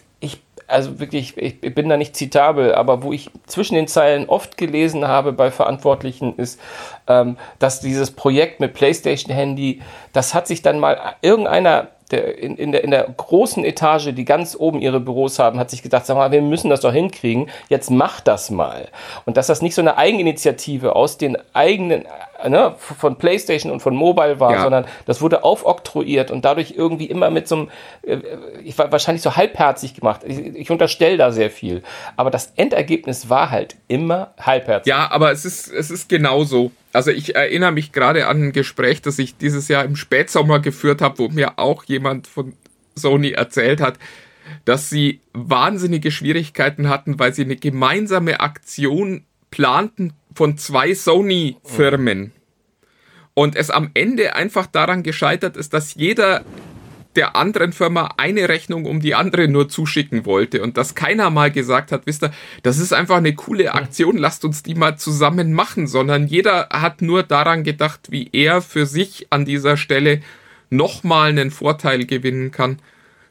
also wirklich, ich, bin da nicht zitabel, aber wo ich zwischen den Zeilen oft gelesen habe bei Verantwortlichen ist, ähm, dass dieses Projekt mit PlayStation Handy, das hat sich dann mal irgendeiner der, in, in, der, in der großen Etage, die ganz oben ihre Büros haben, hat sich gedacht, sag mal, wir müssen das doch hinkriegen, jetzt mach das mal. Und dass das nicht so eine Eigeninitiative aus den eigenen, ne, von PlayStation und von Mobile war, ja. sondern das wurde aufoktroyiert und dadurch irgendwie immer mit so einem, äh, ich war wahrscheinlich so halbherzig gemacht. Ich, ich unterstelle da sehr viel. Aber das Endergebnis war halt immer halbherzig. Ja, aber es ist, es ist genauso. Also ich erinnere mich gerade an ein Gespräch, das ich dieses Jahr im Spätsommer geführt habe, wo mir auch jemand von Sony erzählt hat, dass sie wahnsinnige Schwierigkeiten hatten, weil sie eine gemeinsame Aktion planten von zwei Sony-Firmen. Und es am Ende einfach daran gescheitert ist, dass jeder der anderen Firma eine Rechnung um die andere nur zuschicken wollte. Und dass keiner mal gesagt hat, wisst ihr, das ist einfach eine coole Aktion, lasst uns die mal zusammen machen, sondern jeder hat nur daran gedacht, wie er für sich an dieser Stelle nochmal einen Vorteil gewinnen kann,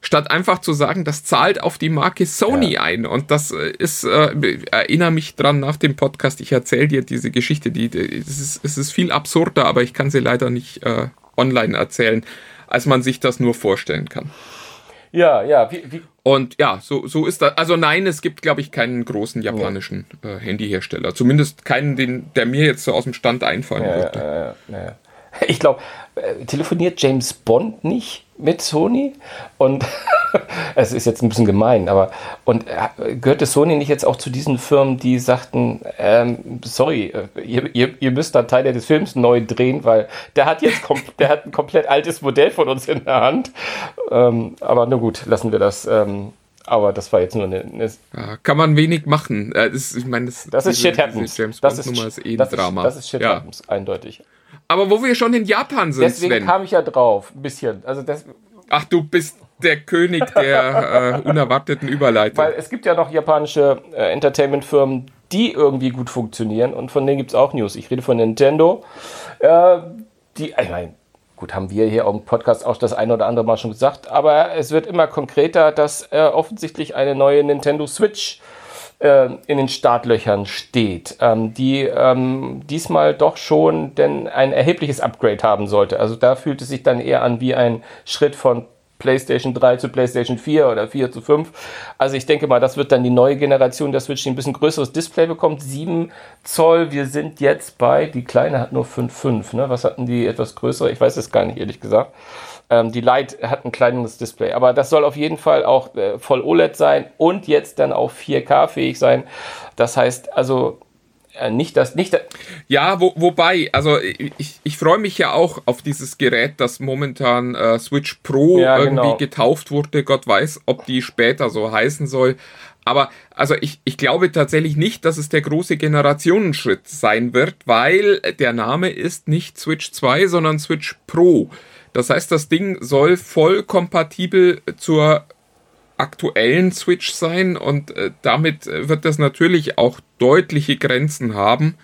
statt einfach zu sagen, das zahlt auf die Marke Sony ja. ein. Und das äh, ist, äh, erinnere mich dran nach dem Podcast, ich erzähle dir diese Geschichte, die, die es, ist, es ist viel absurder, aber ich kann sie leider nicht äh, online erzählen als man sich das nur vorstellen kann. Ja, ja. Wie, wie? Und ja, so, so ist das. Also nein, es gibt, glaube ich, keinen großen japanischen ja. äh, Handyhersteller. Zumindest keinen, den, der mir jetzt so aus dem Stand einfallen ja, würde. Ja, ja, ja. Ich glaube, äh, telefoniert James Bond nicht mit Sony? Und es ist jetzt ein bisschen gemein, aber und äh, gehörte Sony nicht jetzt auch zu diesen Firmen, die sagten, ähm, sorry, äh, ihr, ihr, ihr, müsst da Teile des Films neu drehen, weil der hat jetzt der hat ein komplett altes Modell von uns in der Hand. Ähm, aber nur gut, lassen wir das. Ähm, aber das war jetzt nur eine. eine ja, kann man wenig machen. Das, ich meine, das, das ist Shit Happens. James das ist, ist eh ein Drama. Ist, das ist Shit ja. Happens, eindeutig. Aber wo wir schon in Japan sind, Deswegen Sven. kam ich ja drauf, ein bisschen. Also das, Ach, du bist der König der äh, unerwarteten Überleitung. Weil es gibt ja noch japanische äh, Entertainment-Firmen, die irgendwie gut funktionieren und von denen gibt es auch News. Ich rede von Nintendo. Äh, die, ich meine, gut, haben wir hier im Podcast auch das eine oder andere Mal schon gesagt, aber es wird immer konkreter, dass äh, offensichtlich eine neue Nintendo Switch äh, in den Startlöchern steht, ähm, die ähm, diesmal doch schon denn ein erhebliches Upgrade haben sollte. Also da fühlt es sich dann eher an wie ein Schritt von PlayStation 3 zu PlayStation 4 oder 4 zu 5. Also ich denke mal, das wird dann die neue Generation der Switch, die ein bisschen größeres Display bekommt. 7 Zoll, wir sind jetzt bei, die kleine hat nur 5,5. Ne? Was hatten die etwas größere? Ich weiß es gar nicht, ehrlich gesagt. Ähm, die Lite hat ein kleineres Display, aber das soll auf jeden Fall auch äh, voll OLED sein und jetzt dann auch 4K fähig sein. Das heißt also äh, nicht das nicht ja wo, wobei also ich, ich freue mich ja auch auf dieses Gerät das momentan äh, Switch Pro ja, irgendwie genau. getauft wurde Gott weiß ob die später so heißen soll aber also ich, ich glaube tatsächlich nicht, dass es der große Generationenschritt sein wird, weil der Name ist nicht Switch 2, sondern Switch Pro. Das heißt, das Ding soll voll kompatibel zur aktuellen Switch sein und äh, damit wird das natürlich auch deutliche Grenzen haben,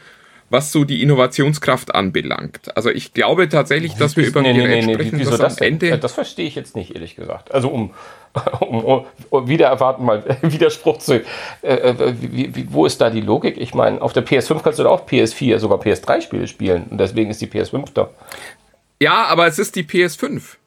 was so die Innovationskraft anbelangt. Also ich glaube tatsächlich, dass wir über ein nee, Gerät nee, nee, sprechen, wieso das am Ende... Das verstehe ich jetzt nicht, ehrlich gesagt. Also um, um, um wieder erwarten mal Widerspruch zu... Äh, äh, wie, wie, wo ist da die Logik? Ich meine, auf der PS5 kannst du da auch PS4, sogar PS3-Spiele spielen und deswegen ist die PS5 da. Ja, aber es ist die PS5.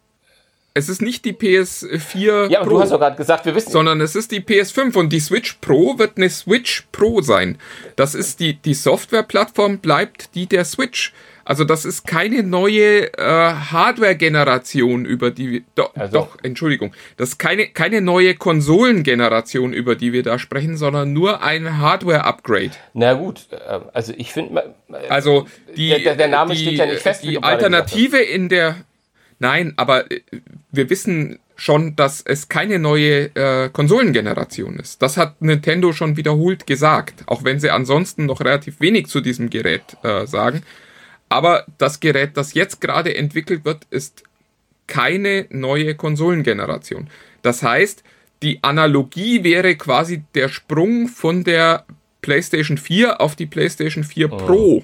Es ist nicht die PS4 Ja, aber Pro, du hast doch gerade gesagt, wir wissen. sondern es ist die PS5 und die Switch Pro wird eine Switch Pro sein. Das ist die, die Softwareplattform bleibt die der Switch. Also das ist keine neue äh, Hardware-Generation, über die wir. Do, Also- Doch, Entschuldigung. Das ist keine, keine neue Konsolengeneration, über die wir da sprechen, sondern nur ein Hardware-Upgrade. Na gut, äh, also ich finde. Also die, Der- der- Name die, steht ja nicht fest, Die Alternative in der. Nein, aber äh, wir wissen schon, dass es keine neue äh, Konsolengeneration ist. Das hat Nintendo schon wiederholt gesagt, auch wenn sie ansonsten noch relativ wenig zu diesem Gerät äh, sagen. Aber das Gerät, das jetzt gerade entwickelt wird, ist keine neue Konsolengeneration. Das heißt, die Analogie wäre quasi der Sprung von der PlayStation 4 auf die PlayStation 4 Pro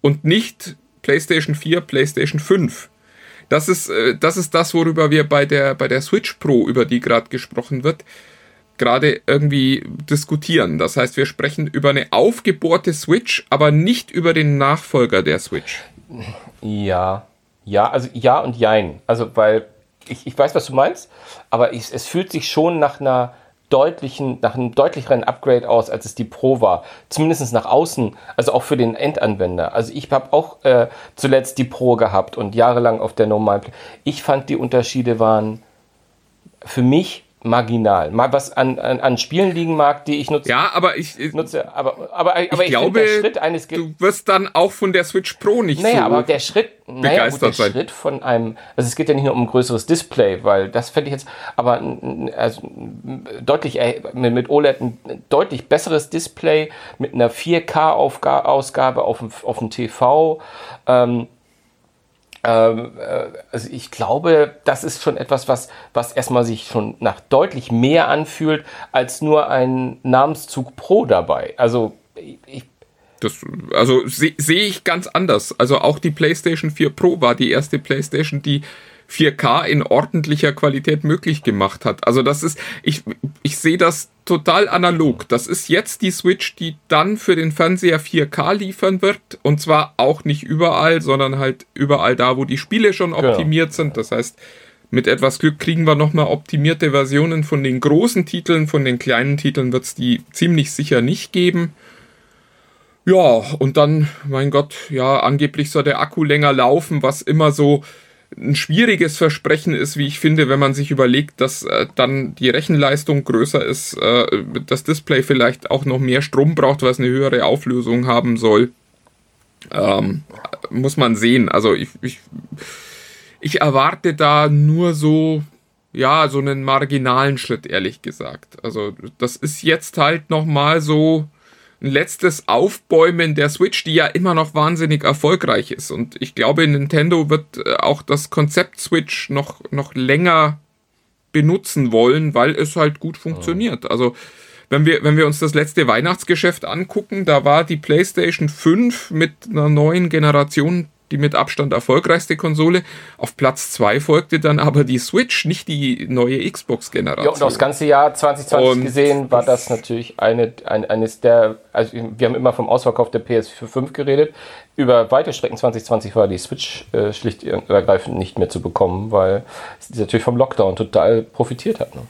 und nicht PlayStation 4, PlayStation 5. Das ist, äh, das ist das, worüber wir bei der, bei der Switch Pro, über die gerade gesprochen wird, gerade irgendwie diskutieren. Das heißt, wir sprechen über eine aufgebohrte Switch, aber nicht über den Nachfolger der Switch. Ja, ja, also ja und jein. Also, weil ich, ich weiß, was du meinst, aber ich, es fühlt sich schon nach einer deutlichen, nach einem deutlicheren Upgrade aus, als es die Pro war. Zumindest nach außen, also auch für den Endanwender. Also ich habe auch äh, zuletzt die Pro gehabt und jahrelang auf der normalen. Ich fand die Unterschiede waren für mich marginal. Mal was an, an, an Spielen liegen mag, die ich nutze. Ja, aber ich, ich nutze aber, aber, aber ich, finde, glaube, der Schritt eines Ge- du wirst dann auch von der Switch Pro nicht naja, so. aber der Schritt, naja, gut, der begeistert sein. Schritt von einem, also es geht ja nicht nur um ein größeres Display, weil das fände ich jetzt, aber also deutlich, äh, mit, mit OLED ein deutlich besseres Display, mit einer 4K-Ausgabe auf dem, auf dem TV, ähm, ähm, äh, also ich glaube, das ist schon etwas, was, was erstmal sich schon nach deutlich mehr anfühlt, als nur ein Namenszug Pro dabei. Also ich, Das, also se- sehe ich ganz anders. Also auch die PlayStation 4 Pro war die erste PlayStation, die 4K in ordentlicher Qualität möglich gemacht hat. Also das ist, ich, ich sehe das total analog. Das ist jetzt die Switch, die dann für den Fernseher 4K liefern wird. Und zwar auch nicht überall, sondern halt überall da, wo die Spiele schon optimiert sind. Das heißt, mit etwas Glück kriegen wir nochmal optimierte Versionen von den großen Titeln. Von den kleinen Titeln wird es die ziemlich sicher nicht geben. Ja, und dann, mein Gott, ja, angeblich soll der Akku länger laufen, was immer so ein schwieriges Versprechen ist, wie ich finde, wenn man sich überlegt, dass äh, dann die Rechenleistung größer ist, äh, das Display vielleicht auch noch mehr Strom braucht, was eine höhere Auflösung haben soll. Ähm, muss man sehen. Also ich, ich, ich erwarte da nur so, ja, so einen marginalen Schritt, ehrlich gesagt. Also das ist jetzt halt nochmal so ein letztes Aufbäumen der Switch, die ja immer noch wahnsinnig erfolgreich ist. Und ich glaube, Nintendo wird äh, auch das Konzept Switch noch, noch länger benutzen wollen, weil es halt gut funktioniert. Also, wenn wir, wenn wir uns das letzte Weihnachtsgeschäft angucken, da war die PlayStation 5 mit einer neuen Generation die mit Abstand erfolgreichste Konsole. Auf Platz 2 folgte dann aber die Switch, nicht die neue Xbox-Generation. Ja, und aufs ganze Jahr 2020 Und gesehen war das natürlich eine, ein, eines der, also wir haben immer vom Ausverkauf der PS5 geredet. Über weite Strecken 2020 war die Switch äh, schlicht und ergreifend nicht mehr zu bekommen, weil sie natürlich vom Lockdown total profitiert hat. Ne?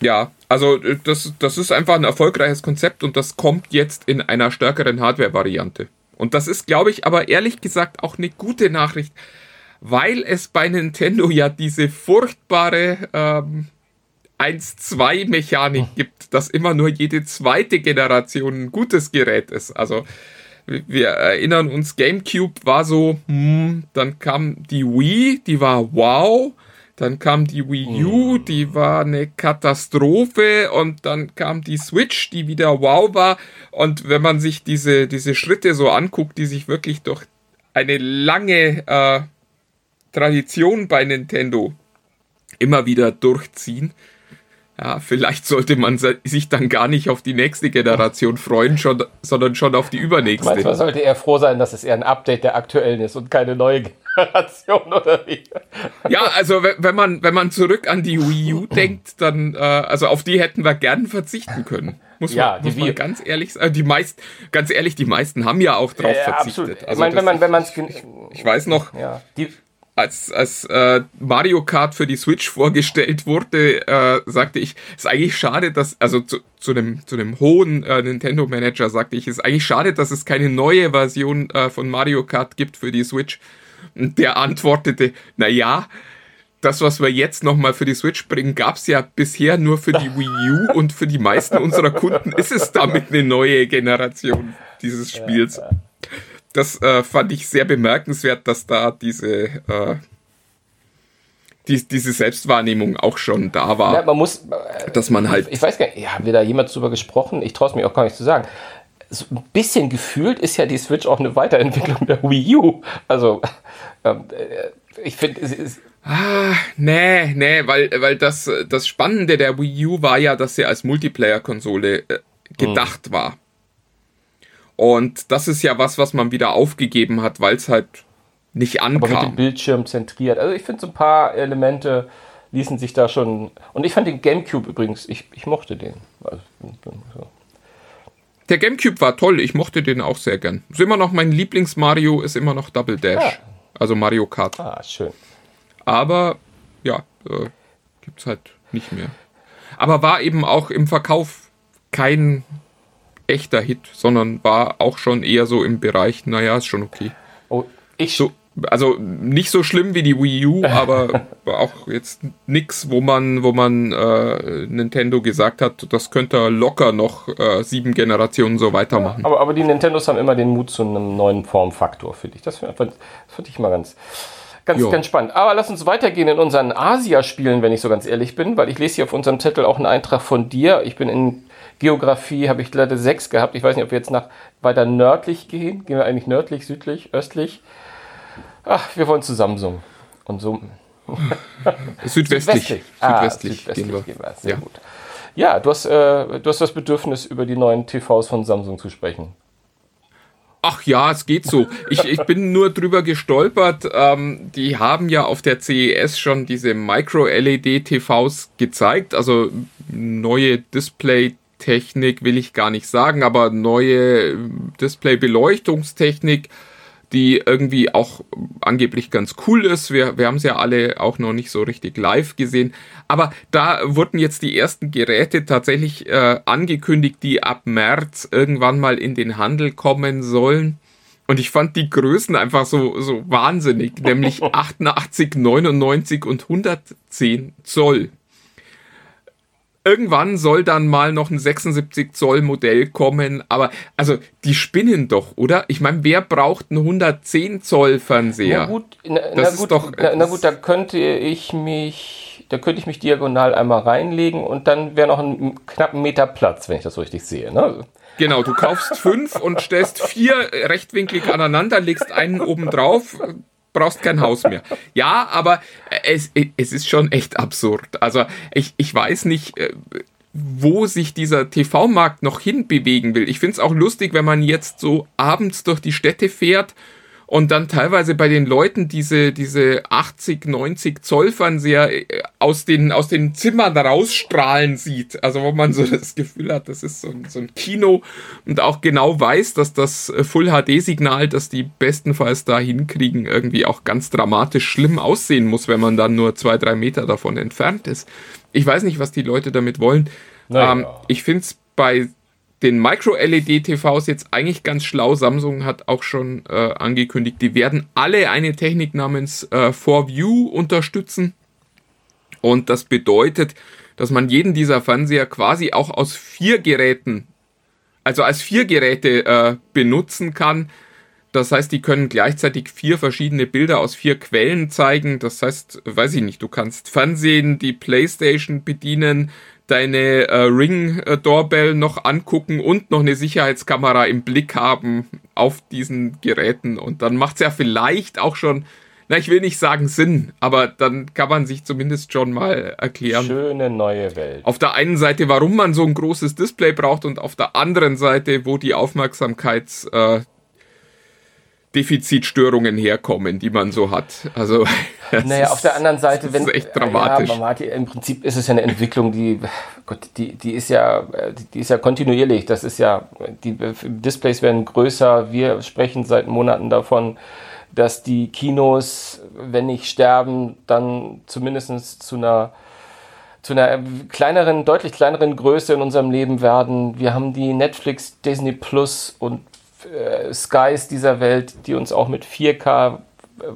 Ja, also äh, das, das ist einfach ein erfolgreiches Konzept und das kommt jetzt in einer stärkeren Hardware-Variante. Und das ist, glaube ich, aber ehrlich gesagt auch eine gute Nachricht, weil es bei Nintendo ja diese furchtbare ähm, 1-2-Mechanik gibt, dass immer nur jede zweite Generation ein gutes Gerät ist. Also wir erinnern uns, GameCube war so, hm, dann kam die Wii, die war wow, dann kam die Wii U, die war eine Katastrophe und dann kam die Switch, die wieder wow war. Und wenn man sich diese, diese Schritte so anguckt, die sich wirklich durch eine lange äh, Tradition bei Nintendo immer wieder durchziehen, ja, vielleicht sollte man sich dann gar nicht auf die nächste Generation freuen, schon, sondern schon auf die übernächste. Manchmal sollte er froh sein, dass es eher ein Update der aktuellen ist und keine neue Generation oder wie. Ja, also wenn, man wenn man zurück an die Wii U denkt, dann äh, also auf die hätten wir gern verzichten können. Muss Ja, man, die muss man ganz ehrlich sagen. Die meist, ganz ehrlich, die meisten haben ja auch drauf Ja, verzichtet. absolut. Also ich meine, wenn man, wenn man es ich weiß noch, ja, die, als, als äh, Mario Kart für die Switch vorgestellt wurde, äh, sagte ich, ist eigentlich schade, dass, also zu, zu einem, zu einem hohen äh, Nintendo-Manager sagte ich, ist eigentlich schade, dass es keine neue Version äh, von Mario Kart gibt für die Switch. Und der antwortete, na ja, das, was wir jetzt nochmal für die Switch bringen, gab es ja bisher nur für die Wii U und für die meisten unserer Kunden ist es damit eine neue Generation dieses Spiels. Das äh, fand ich sehr bemerkenswert, dass da diese, äh, die, diese Selbstwahrnehmung auch schon da war. Ja, man muss, äh, dass man halt. Ich, ich weiß gar nicht, ja, haben wir da jemand drüber gesprochen? Ich traue es mir auch gar nicht zu sagen. So ein bisschen gefühlt ist ja die Switch auch eine Weiterentwicklung der Wii U. Also, ähm, äh, ich finde, es ist. Ah, nee, nee, weil, weil das, das Spannende der Wii U war ja, dass sie als Multiplayer-Konsole äh, gedacht hm. war. Und das ist ja was, was man wieder aufgegeben hat, weil es halt nicht ankam. Aber mit dem Bildschirm zentriert. Also ich finde so ein paar Elemente ließen sich da schon. Und ich fand den Gamecube übrigens, ich, ich mochte den. Also, so. Der Gamecube war toll, ich mochte den auch sehr gern. Ist immer noch mein Lieblings-Mario, ist immer noch Double Dash. Ah. Also Mario Kart. Ah, schön. Aber ja, äh, es halt nicht mehr. Aber war eben auch im Verkauf kein echter Hit, sondern war auch schon eher so im Bereich, naja, ist schon okay. Oh, ich. So, also nicht so schlimm wie die Wii U, aber auch jetzt nichts, wo man, wo man äh, Nintendo gesagt hat, das könnte locker noch äh, sieben Generationen so weitermachen. Ja, aber, aber die Nintendos haben immer den Mut zu einem neuen Formfaktor, finde ich. Das finde find ich mal ganz, ganz, ganz spannend. Aber lass uns weitergehen in unseren Asia-Spielen, wenn ich so ganz ehrlich bin, weil ich lese hier auf unserem Zettel auch einen Eintrag von dir. Ich bin in Geografie habe ich leider sechs gehabt. Ich weiß nicht, ob wir jetzt nach weiter nördlich gehen. Gehen wir eigentlich nördlich, südlich, östlich? Ach, wir wollen zu Samsung. Und so. südwestlich. Südwestlich. Ah, südwestlich, südwestlich gehen wir. Gehen wir. Sehr ja. gut. Ja, du hast, äh, du hast das Bedürfnis, über die neuen TVs von Samsung zu sprechen. Ach ja, es geht so. Ich, ich bin nur drüber gestolpert. Ähm, die haben ja auf der CES schon diese Micro-LED-TVs gezeigt, also neue Display Technik will ich gar nicht sagen, aber neue Display-Beleuchtungstechnik, die irgendwie auch angeblich ganz cool ist. Wir, wir haben es ja alle auch noch nicht so richtig live gesehen. Aber da wurden jetzt die ersten Geräte tatsächlich äh, angekündigt, die ab März irgendwann mal in den Handel kommen sollen. Und ich fand die Größen einfach so, so wahnsinnig, nämlich 88, 99 und 110 Zoll irgendwann soll dann mal noch ein 76 Zoll Modell kommen, aber also die spinnen doch, oder? Ich meine, wer braucht einen 110 Zoll Fernseher? Na gut, na, das na gut, doch, na, na, gut, da könnte ich mich, da könnte ich mich diagonal einmal reinlegen und dann wäre noch ein knappen Meter Platz, wenn ich das richtig sehe. Ne? Genau, du kaufst fünf und stellst vier rechtwinklig aneinander, legst einen oben drauf, brauchst kein Haus mehr. Ja, aber es, es ist schon echt absurd. Also ich, ich weiß nicht, äh, wo sich dieser TV-Markt noch hinbewegen will. Ich finde es auch lustig, wenn man jetzt so abends durch die Städte fährt und dann teilweise bei den Leuten diese, diese 80, 90 Zoll Fernseher äh, aus den, aus den Zimmern rausstrahlen sieht. Also wo man so das Gefühl hat, das ist so ein, so ein Kino und auch genau weiß, dass das äh, Full HD Signal, das die bestenfalls da hinkriegen, irgendwie auch ganz dramatisch schlimm aussehen muss, wenn man dann nur zwei, drei Meter davon entfernt ist. Ich weiß nicht, was die Leute damit wollen. Naja. Ähm, ich finde es bei den Micro-LED-TVs jetzt eigentlich ganz schlau. Samsung hat auch schon äh, angekündigt, die werden alle eine Technik namens äh, 4View unterstützen. Und das bedeutet, dass man jeden dieser Fernseher quasi auch aus vier Geräten, also als vier Geräte äh, benutzen kann. Das heißt, die können gleichzeitig vier verschiedene Bilder aus vier Quellen zeigen. Das heißt, weiß ich nicht, du kannst Fernsehen, die Playstation bedienen, deine äh, Ring-Doorbell noch angucken und noch eine Sicherheitskamera im Blick haben auf diesen Geräten. Und dann macht es ja vielleicht auch schon, na, ich will nicht sagen Sinn, aber dann kann man sich zumindest schon mal erklären. Schöne neue Welt. Auf der einen Seite, warum man so ein großes Display braucht und auf der anderen Seite, wo die Aufmerksamkeits- äh, Defizitstörungen herkommen, die man so hat. Also naja, auf der anderen Seite, wenn ist echt dramatisch. Ja, Martin, Im Prinzip ist es ja eine Entwicklung, die Gott, die, die ist ja, die ist ja kontinuierlich. Das ist ja, die Displays werden größer. Wir sprechen seit Monaten davon, dass die Kinos, wenn nicht sterben, dann zumindest zu einer zu einer kleineren, deutlich kleineren Größe in unserem Leben werden. Wir haben die Netflix, Disney Plus und äh, Skies dieser Welt, die uns auch mit 4K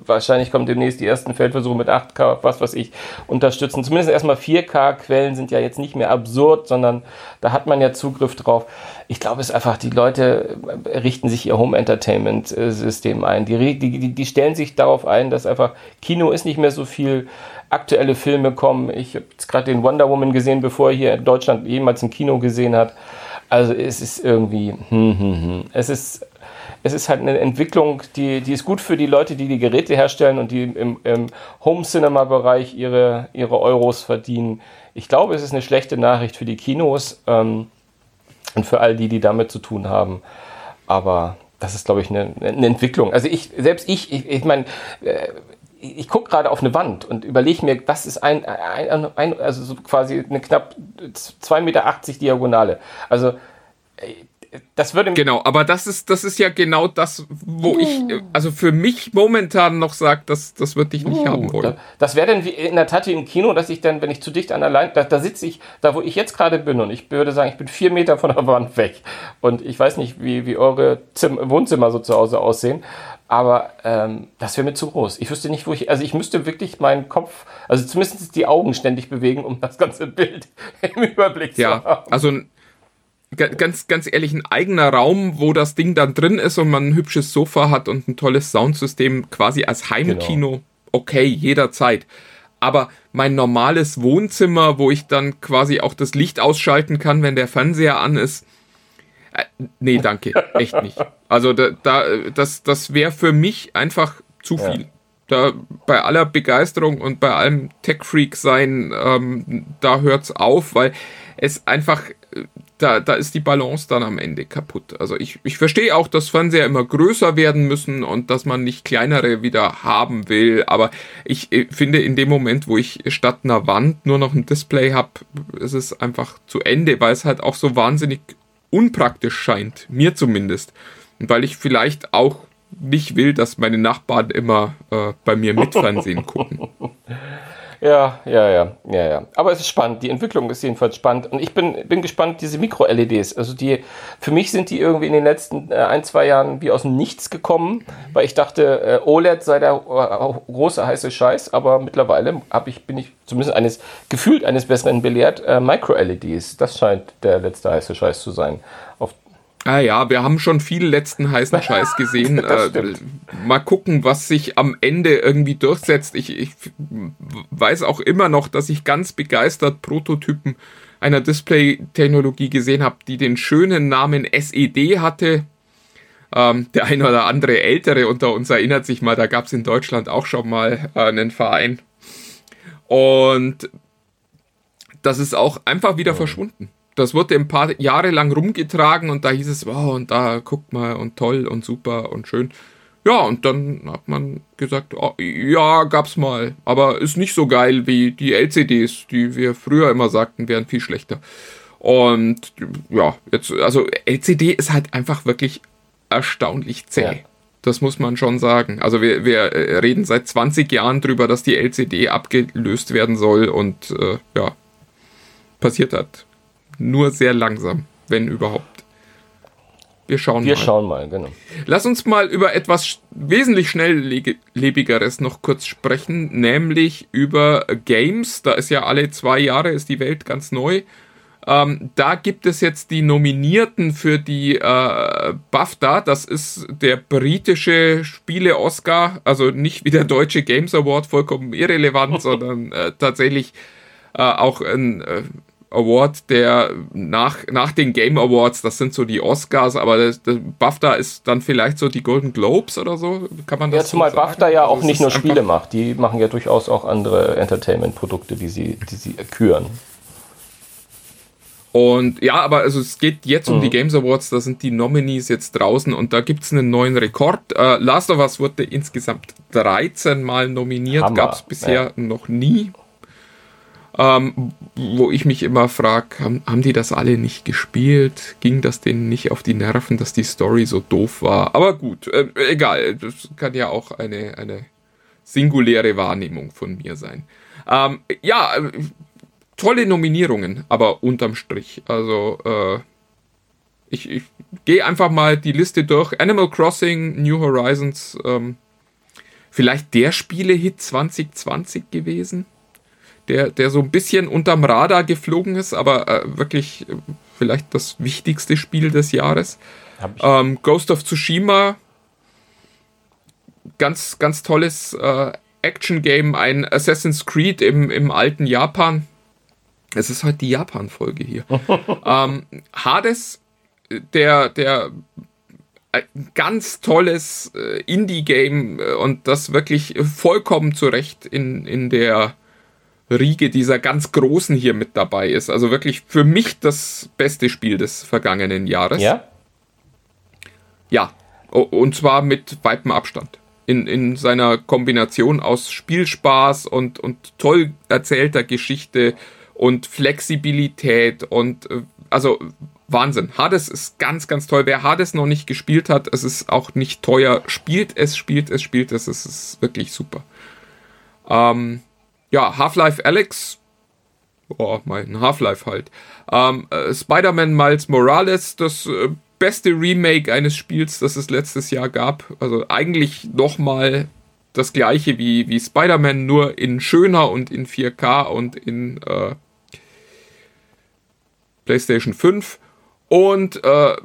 wahrscheinlich kommen demnächst die ersten Feldversuche mit 8K, was weiß ich, unterstützen. Zumindest erstmal 4K-Quellen sind ja jetzt nicht mehr absurd, sondern da hat man ja Zugriff drauf. Ich glaube, es ist einfach, die Leute richten sich ihr Home-Entertainment-System ein. Die, die, die stellen sich darauf ein, dass einfach Kino ist nicht mehr so viel aktuelle Filme kommen. Ich habe jetzt gerade den Wonder Woman gesehen, bevor er hier in Deutschland jemals ein Kino gesehen hat. Also es ist irgendwie, hm, hm, hm. es ist es ist halt eine Entwicklung, die, die ist gut für die Leute, die die Geräte herstellen und die im, im Home-Cinema-Bereich ihre, ihre Euros verdienen. Ich glaube, es ist eine schlechte Nachricht für die Kinos ähm, und für all die, die damit zu tun haben. Aber das ist, glaube ich, eine, eine Entwicklung. Also ich, selbst ich, ich, ich meine, äh, ich gucke gerade auf eine Wand und überlege mir, das ist ein, ein, ein, also so quasi eine knapp 2,80 Meter Diagonale. Also das würde genau, aber das ist das ist ja genau das, wo uh. ich also für mich momentan noch sage, das das würde ich nicht uh, haben wollen. Das wäre dann wie in der Tat im Kino, dass ich dann, wenn ich zu dicht an der Leine, da, da sitze ich, da wo ich jetzt gerade bin und ich würde sagen, ich bin vier Meter von der Wand weg und ich weiß nicht, wie wie eure Zim Wohnzimmer so zu Hause aussehen, aber ähm, das wäre mir zu groß. Ich wüsste nicht, wo ich, also ich müsste wirklich meinen Kopf, also zumindest die Augen ständig bewegen, um das ganze Bild im Überblick ja, zu haben. Ja, also ganz, ganz ehrlich, ein eigener Raum, wo das Ding dann drin ist und man ein hübsches Sofa hat und ein tolles Soundsystem, quasi als Heimkino, genau. okay, jederzeit. Aber mein normales Wohnzimmer, wo ich dann quasi auch das Licht ausschalten kann, wenn der Fernseher an ist, äh, nee, danke, echt nicht. Also da, da das, das wäre für mich einfach zu viel. Ja. Da bei aller Begeisterung und bei allem Tech-Freak sein, ähm, da hört's auf, weil es einfach da, da ist die Balance dann am Ende kaputt. Also ich, ich verstehe auch, dass Fernseher immer größer werden müssen und dass man nicht kleinere wieder haben will, aber ich äh, finde in dem Moment, wo ich statt einer Wand nur noch ein Display habe, ist es einfach zu Ende, weil es halt auch so wahnsinnig unpraktisch scheint, mir zumindest. Und weil ich vielleicht auch nicht will, dass meine Nachbarn immer äh, bei mir mit Fernsehen gucken. Ja, ja, ja, ja, ja. Aber es ist spannend. Die Entwicklung ist jedenfalls spannend. Und ich bin, bin gespannt, diese Mikro-LEDs. Also die, für mich sind die irgendwie in den letzten äh, ein, zwei Jahren wie aus dem Nichts gekommen, weil ich dachte, äh, OLED sei der äh, große heiße Scheiß. Aber mittlerweile habe ich, bin ich zumindest eines, gefühlt eines Besseren belehrt. Äh, Micro-LEDs, das scheint der letzte heiße Scheiß zu sein. Auf Ah ja, wir haben schon viel letzten heißen Scheiß gesehen. äh, mal gucken, was sich am Ende irgendwie durchsetzt. Ich, ich weiß auch immer noch, dass ich ganz begeistert Prototypen einer Display-Technologie gesehen habe, die den schönen Namen SED hatte. Ähm, der eine oder andere Ältere unter uns erinnert sich mal, da gab es in Deutschland auch schon mal äh, einen Verein. Und das ist auch einfach wieder oh. verschwunden das wurde ein paar Jahre lang rumgetragen und da hieß es, wow, und da guckt mal und toll und super und schön. Ja, und dann hat man gesagt, oh, ja, gab's mal, aber ist nicht so geil wie die LCDs, die wir früher immer sagten, wären viel schlechter. Und ja, jetzt, also LCD ist halt einfach wirklich erstaunlich zäh. Ja. Das muss man schon sagen. Also wir, wir äh, reden seit 20 Jahren drüber, dass die LCD abgelöst werden soll und äh, ja, passiert hat nur sehr langsam, wenn überhaupt. Wir schauen Wir mal. Wir schauen mal, genau. Lass uns mal über etwas wesentlich schnelllebigeres noch kurz sprechen, nämlich über Games. Da ist ja alle zwei Jahre ist die Welt ganz neu. Ähm, da gibt es jetzt die Nominierten für die äh, BAFTA. Das ist der britische Spiele-Oscar, also nicht wie der deutsche Games Award, vollkommen irrelevant, sondern äh, tatsächlich äh, auch ein äh, Award, der nach, nach den Game Awards, das sind so die Oscars, aber das, das BAFTA ist dann vielleicht so die Golden Globes oder so, kann man das Ja, zumal so BAFTA ja auch also nicht nur Spiele macht, die machen ja durchaus auch andere Entertainment-Produkte, die sie, die sie küren. Und ja, aber also es geht jetzt um mhm. die Games Awards, da sind die Nominees jetzt draußen und da gibt es einen neuen Rekord. Uh, Last of Us wurde insgesamt 13 Mal nominiert, gab es bisher ja. noch nie. Ähm, wo ich mich immer frage, haben, haben die das alle nicht gespielt? Ging das denen nicht auf die Nerven, dass die Story so doof war? Aber gut, äh, egal, das kann ja auch eine, eine singuläre Wahrnehmung von mir sein. Ähm, ja, äh, tolle Nominierungen, aber unterm Strich. Also, äh, ich, ich gehe einfach mal die Liste durch. Animal Crossing, New Horizons, ähm, vielleicht der Spiele-Hit 2020 gewesen der, der so ein bisschen unterm Radar geflogen ist, aber äh, wirklich äh, vielleicht das wichtigste Spiel des Jahres. Ähm, Ghost of Tsushima, ganz, ganz tolles äh, Action-Game, ein Assassin's Creed im, im alten Japan. Es ist halt die Japan-Folge hier. ähm, Hades, der, der äh, ganz tolles äh, Indie-Game äh, und das wirklich vollkommen zurecht in, in der Riege dieser ganz Großen hier mit dabei ist. Also wirklich für mich das beste Spiel des vergangenen Jahres. Ja? Ja. Und zwar mit weitem Abstand. In, in seiner Kombination aus Spielspaß und, und toll erzählter Geschichte und Flexibilität und äh, also Wahnsinn. Hades ist ganz, ganz toll. Wer Hades noch nicht gespielt hat, es ist auch nicht teuer. Spielt es, spielt es, spielt es. Es ist wirklich super. Ähm, ja, Half-Life Alex. Boah, mein Half-Life halt. Ähm, äh, Spider-Man Miles Morales, das äh, beste Remake eines Spiels, das es letztes Jahr gab. Also eigentlich nochmal das gleiche wie, wie Spider-Man, nur in schöner und in 4K und in äh, PlayStation 5. Und äh,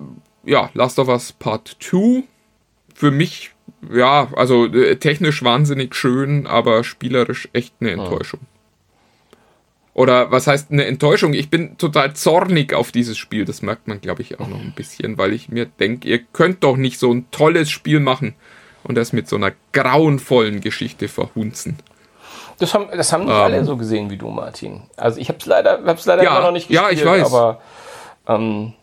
ja, Last of Us Part 2. Für mich ja, also äh, technisch wahnsinnig schön, aber spielerisch echt eine ah. Enttäuschung. Oder was heißt eine Enttäuschung? Ich bin total zornig auf dieses Spiel. Das merkt man, glaube ich, auch noch ein bisschen, weil ich mir denke, ihr könnt doch nicht so ein tolles Spiel machen und das mit so einer grauenvollen Geschichte verhunzen. Das haben, das haben nicht ähm, alle so gesehen wie du, Martin. Also ich habe es leider, hab's leider ja, noch nicht gespielt. Ja, ich weiß. Aber ähm,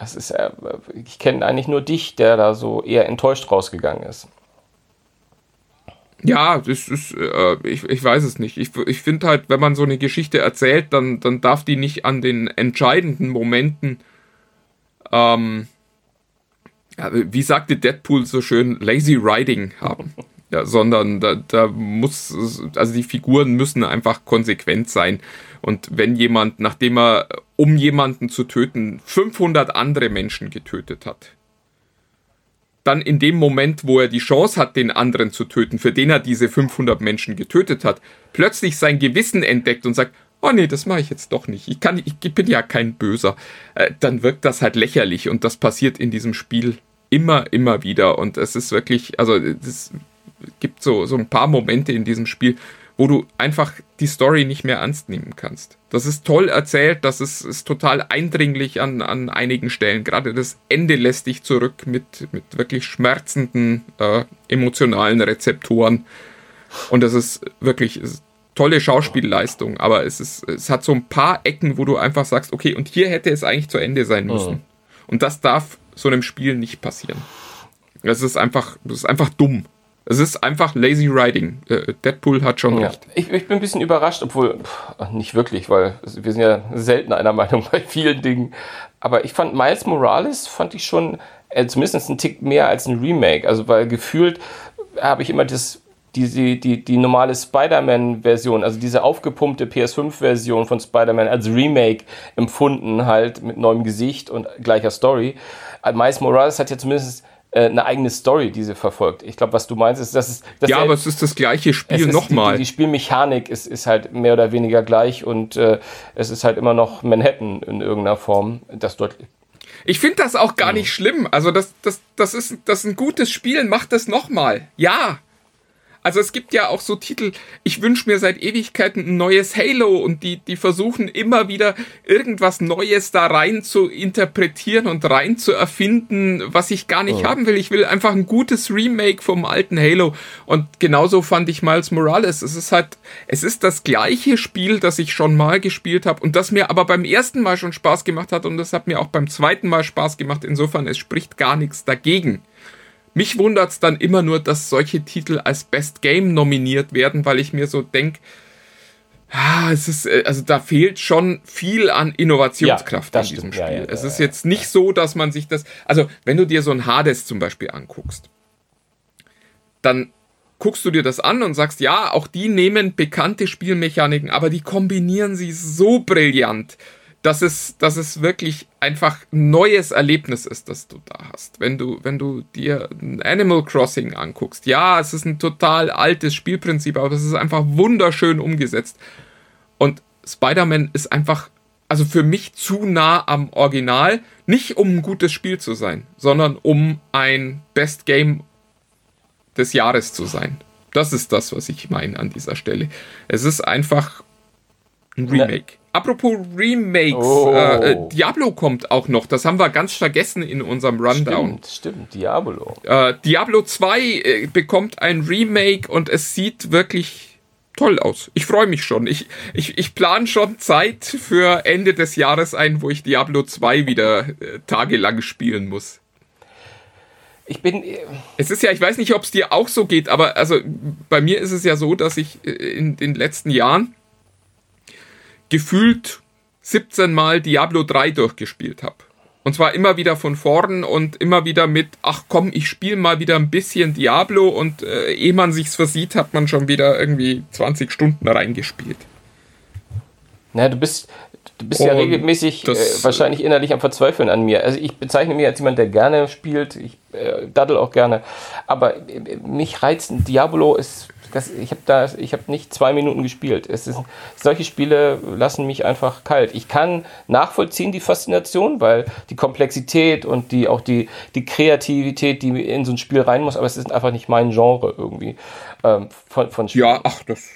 das ist, äh, ich kenne eigentlich nur dich, der da so eher enttäuscht rausgegangen ist. Ja, das ist, äh, ich, ich weiß es nicht. Ich, ich finde halt, wenn man so eine Geschichte erzählt, dann, dann darf die nicht an den entscheidenden Momenten, ähm, wie sagte Deadpool so schön, lazy riding haben. Ja, sondern da, da muss, also die Figuren müssen einfach konsequent sein. Und wenn jemand, nachdem er, um jemanden zu töten, 500 andere Menschen getötet hat, dann in dem Moment, wo er die Chance hat, den anderen zu töten, für den er diese 500 Menschen getötet hat, plötzlich sein Gewissen entdeckt und sagt, oh nee, das mache ich jetzt doch nicht. Ich, kann, ich bin ja kein Böser. Äh, dann wirkt das halt lächerlich und das passiert in diesem Spiel immer, immer wieder. Und es ist wirklich, also es gibt so, so ein paar Momente in diesem Spiel, wo du einfach die Story nicht mehr ernst nehmen kannst. Das ist toll erzählt, das ist, ist total eindringlich an, an einigen Stellen. Gerade das Ende lässt dich zurück mit, mit wirklich schmerzenden äh, emotionalen Rezeptoren. Und das ist wirklich ist tolle Schauspielleistung, aber es, ist, es hat so ein paar Ecken, wo du einfach sagst, okay, und hier hätte es eigentlich zu Ende sein müssen. Mhm. Und das darf so einem Spiel nicht passieren. Das ist einfach, das ist einfach dumm. Es ist einfach lazy writing. Äh, Deadpool hat schon ja. recht. Ich, ich, bin ein bisschen überrascht, obwohl pff, nicht wirklich, weil wir sind ja selten einer Meinung bei vielen Dingen. Aber ich fand Miles Morales fand ich schon äh, zumindest einen Tick mehr als ein Remake. Also weil gefühlt habe ich immer das die, die, die normale Spider-Man-Version, also diese aufgepumpte PS5-Version von Spider-Man als Remake empfunden, halt mit neuem Gesicht und gleicher Story. Äh, Miles Morales hat ja zumindest eine eigene Story, die sie verfolgt. Ich glaube, was du meinst, ist, dass es. Dass ja, aber es ist das gleiche Spiel nochmal. Die, die, Spielmechanik ist, ist halt mehr oder weniger gleich und äh, es ist halt immer noch Manhattan in irgendeiner Form. Das deutlich. Ich finde das auch gar nicht schlimm. Also, das, das, das, ist, das ist ein gutes Spiel, macht das nochmal. Ja, also es gibt ja auch so Titel, ich wünsche mir seit Ewigkeiten ein neues Halo und die, die versuchen immer wieder irgendwas Neues da rein zu interpretieren und rein zu erfinden, was ich gar nicht oh. haben will. Ich will einfach ein gutes Remake vom alten Halo. Und genauso fand ich Miles Morales. Es ist halt, es ist das gleiche Spiel, das ich schon mal gespielt habe und das mir aber beim ersten Mal schon Spaß gemacht hat und das hat mir auch beim zweiten Mal Spaß gemacht. Insofern, es spricht gar nichts dagegen. Mich wundert es dann immer nur, dass solche Titel als Best Game nominiert werden, weil ich mir so denke, ja, es ist, äh, also da fehlt schon viel an Innovationskraft Ja, in diesem stimmt. Spiel. ja, es ja, ist ja. jetzt nicht so, dass man sich das, also wenn du dir so ein Hades zum Beispiel anguckst, dann guckst du dir das an und sagst, ja, auch die nehmen bekannte Spielmechaniken, aber die kombinieren sie so brillant, dass es, dass es wirklich einfach ein neues Erlebnis ist, das du da hast. Wenn du, wenn du dir Animal Crossing anguckst, ja, es ist ein total altes Spielprinzip, aber es ist einfach wunderschön umgesetzt. Und Spider-Man ist einfach, also für mich zu nah am Original, nicht um ein gutes Spiel zu sein, sondern um ein Best Game des Jahres zu sein. Das ist das, was ich meine an dieser Stelle. Es ist einfach ein Remake. Apropos Remakes, Oh. äh, äh, Diablo kommt auch noch. Das haben wir ganz vergessen in unserem Rundown. Stimmt, stimmt, Diabolo. Äh, Diablo 2 äh, bekommt ein Remake und es sieht wirklich toll aus. Ich freue mich schon. Ich, ich, ich plane schon Zeit für Ende des Jahres ein, wo ich Diablo 2 wieder äh, tagelang spielen muss. Ich bin. äh, Es ist ja, ich weiß nicht, ob es dir auch so geht, aber also bei mir ist es ja so, dass ich äh, in den letzten Jahren gefühlt 17 Mal Diablo 3 durchgespielt habe. Und zwar immer wieder von vorn und immer wieder mit, ach komm, ich spiele mal wieder ein bisschen Diablo und äh, ehe man sich's versieht, hat man schon wieder irgendwie 20 Stunden reingespielt. Na, du bist, du bist ja regelmäßig das- äh, wahrscheinlich innerlich am Verzweifeln an mir. Also ich bezeichne mich als jemand, der gerne spielt. Ich äh, daddel auch gerne. Aber äh, mich reizt ein Diablo ist. Das, ich habe da, ich habe nicht zwei Minuten gespielt. Es ist, solche Spiele lassen mich einfach kalt. Ich kann nachvollziehen die Faszination, weil die Komplexität und die auch die, die Kreativität, die in so ein Spiel rein muss, aber es ist einfach nicht mein Genre irgendwie ähm, von, von Spielen. Ja, ach, das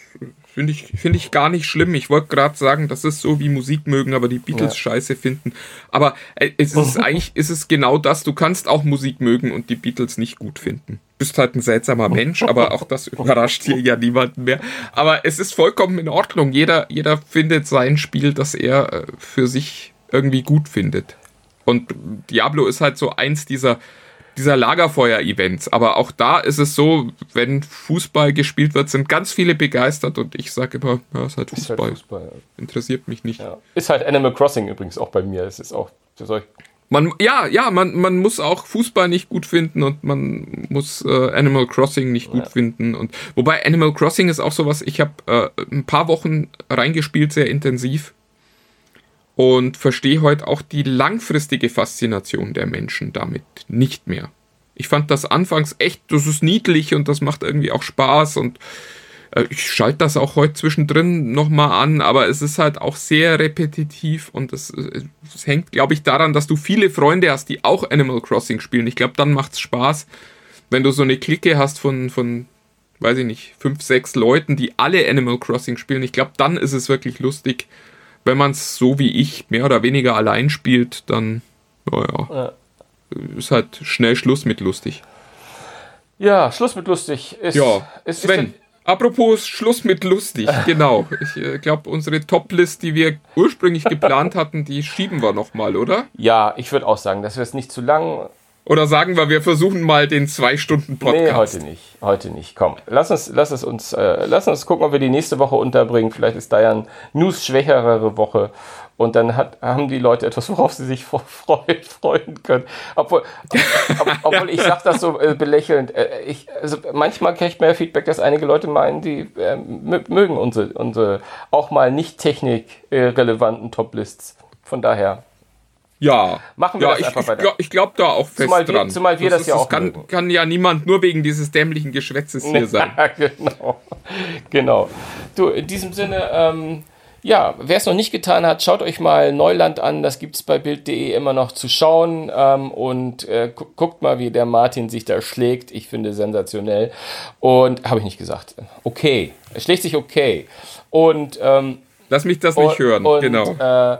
finde ich, finde ich gar nicht schlimm. Ich wollte gerade sagen, das ist so wie Musik mögen, aber die Beatles Ja. scheiße finden. Aber äh, es ist eigentlich, ist es genau das. Du kannst auch Musik mögen und die Beatles nicht gut finden. Bist halt ein seltsamer Mensch, aber auch das überrascht hier ja niemanden mehr. Aber es ist vollkommen in Ordnung. Jeder, jeder findet sein Spiel, das er äh, für sich irgendwie gut findet. Und Diablo ist halt so eins dieser, dieser Lagerfeuer-Events. Aber auch da ist es so, wenn Fußball gespielt wird, sind ganz viele begeistert und ich sage immer, ja, ist halt Ist Fußball. halt Fußball. Interessiert mich nicht. Ja. Ist halt Animal Crossing übrigens auch bei mir. Es ist auch Man, ja, ja, man, man muss auch Fußball nicht gut finden und man muss äh, Animal Crossing nicht gut Ja. finden. Und wobei Animal Crossing ist auch sowas, ich habe äh, ein paar Wochen reingespielt, sehr intensiv. Und verstehe heute auch die langfristige Faszination der Menschen damit nicht mehr. Ich fand das anfangs echt, das ist niedlich und das macht irgendwie auch Spaß und äh, ich schalte das auch heute zwischendrin nochmal an, aber es ist halt auch sehr repetitiv und es, es hängt, glaube ich, daran, dass du viele Freunde hast, die auch Animal Crossing spielen. Ich glaube, dann macht's Spaß, wenn du so eine Clique hast von, von, weiß ich nicht, fünf, sechs Leuten, die alle Animal Crossing spielen. Ich glaube, dann ist es wirklich lustig. Wenn man es so wie ich mehr oder weniger allein spielt, dann, naja, Ja. ist halt schnell Schluss mit lustig. Ja, Schluss mit lustig. Ist, Ja, ist, Sven, Ist, apropos Schluss mit lustig, genau. Ich äh, glaube, unsere Top-List, die wir ursprünglich geplant hatten, die schieben wir nochmal, oder? ja, ich würde auch sagen, das wird nicht zu lang. Oder sagen wir, wir versuchen mal den Nee, Zwei-Stunden-Podcast. heute nicht. Heute nicht. Komm, lass uns, lass es uns, äh, lass uns gucken, ob wir die nächste Woche unterbringen. Vielleicht ist da ja eine news-schwächere Woche. Und dann hat, haben die Leute etwas, worauf sie sich freuen, freuen können. Obwohl, ob, obwohl ich sage das so äh, belächelnd. Äh, ich, also manchmal kriegt man ja Feedback, dass einige Leute meinen, die äh, mö- mögen unsere, unsere auch mal nicht technikrelevanten Top-Lists. Von daher. Ja. Machen wir ja, das ich, einfach weiter. ich glaube da auch fest Zumal wir- dran. zumal wir das ist, ja auch kann, mögen. kann ja niemand nur wegen dieses dämlichen Geschwätzes hier sein. genau. genau. Du, in diesem Sinne, ähm, ja, wer es noch nicht getan hat, schaut euch mal Neuland an. Das gibt es bei Bild.de immer noch zu schauen. Ähm, und äh, gu guckt mal, wie der Martin sich da schlägt. Ich finde sensationell. Und habe ich nicht gesagt. Okay. Er schlägt sich okay. Und, ähm, Lass mich das nicht und, hören. und, genau. Äh,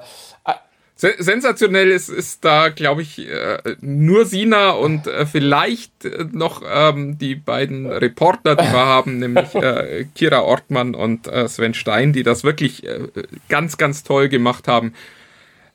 Se- Sensationell ist, ist da, glaube ich, äh, nur Sina und äh, vielleicht äh, noch ähm, die beiden Reporter, die wir haben, nämlich äh, Kira Ortmann und äh, Sven Stein, die das wirklich äh, ganz, ganz toll gemacht haben.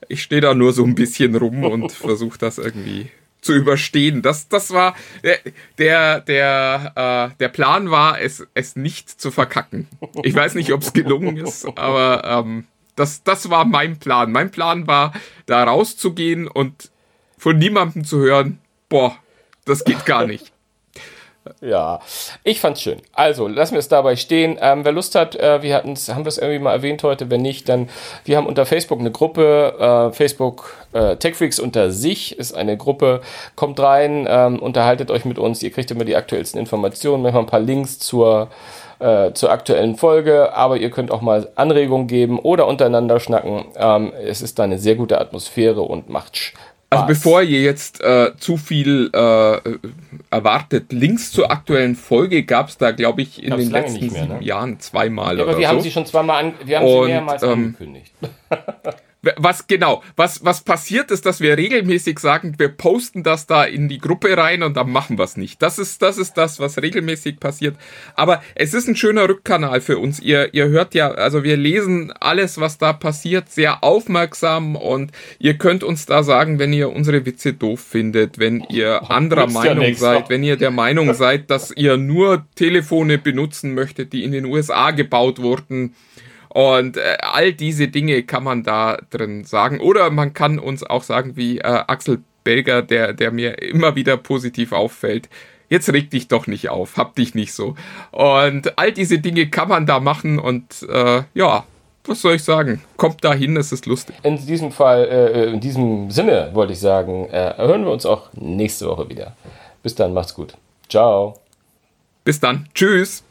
Ich stehe da nur so ein bisschen rum und versuche das irgendwie zu überstehen. Das, das war der, der, der, äh, der Plan war, es, es nicht zu verkacken. Ich weiß nicht, ob es gelungen ist, aber ähm, das, das war mein Plan. Mein Plan war, da rauszugehen und von niemandem zu hören, boah, das geht gar nicht. Ja, ich fand's schön. Also, lassen wir es dabei stehen. Ähm, wer Lust hat, äh, wir hatten's, haben wir es irgendwie mal erwähnt heute. Wenn nicht, dann, wir haben unter Facebook eine Gruppe, äh, Facebook äh, TechFreaks unter sich ist eine Gruppe. Kommt rein, ähm, unterhaltet euch mit uns. Ihr kriegt immer die aktuellsten Informationen, manchmal ein paar Links zur, äh, zur aktuellen Folge. Aber ihr könnt auch mal Anregungen geben oder untereinander schnacken. Ähm, es ist da eine sehr gute Atmosphäre und macht Spaß. Also bevor ihr jetzt äh, zu viel äh, erwartet, Links zur aktuellen Folge gab es da, glaube ich, in Gab's den letzten mehr, ne? sieben Jahren zweimal Ja, aber oder wir so. haben sie schon zweimal an, wir haben Und, sie mehrmals ähm, angekündigt. Was genau, was, was passiert ist, dass wir regelmäßig sagen, wir posten das da in die Gruppe rein und dann machen wir es nicht. Das ist, das ist das, was regelmäßig passiert. Aber es ist ein schöner Rückkanal für uns. Ihr, ihr hört ja, also wir lesen alles, was da passiert, sehr aufmerksam und ihr könnt uns da sagen, wenn ihr unsere Witze doof findet, wenn ihr anderer ja Meinung nichts. seid, wenn ihr der Meinung seid, dass ihr nur Telefone benutzen möchtet, die in den USA gebaut wurden. Und äh, all diese Dinge kann man da drin sagen. Oder man kann uns auch sagen, wie äh, Axel Belger, der, der mir immer wieder positiv auffällt. Jetzt reg dich doch nicht auf, hab dich nicht so. Und all diese Dinge kann man da machen und äh, ja, was soll ich sagen? Kommt da hin, es ist lustig. In diesem Fall, äh, in diesem Sinne wollte ich sagen, äh, hören wir uns auch nächste Woche wieder. Bis dann, macht's gut. Ciao. Bis dann. Tschüss.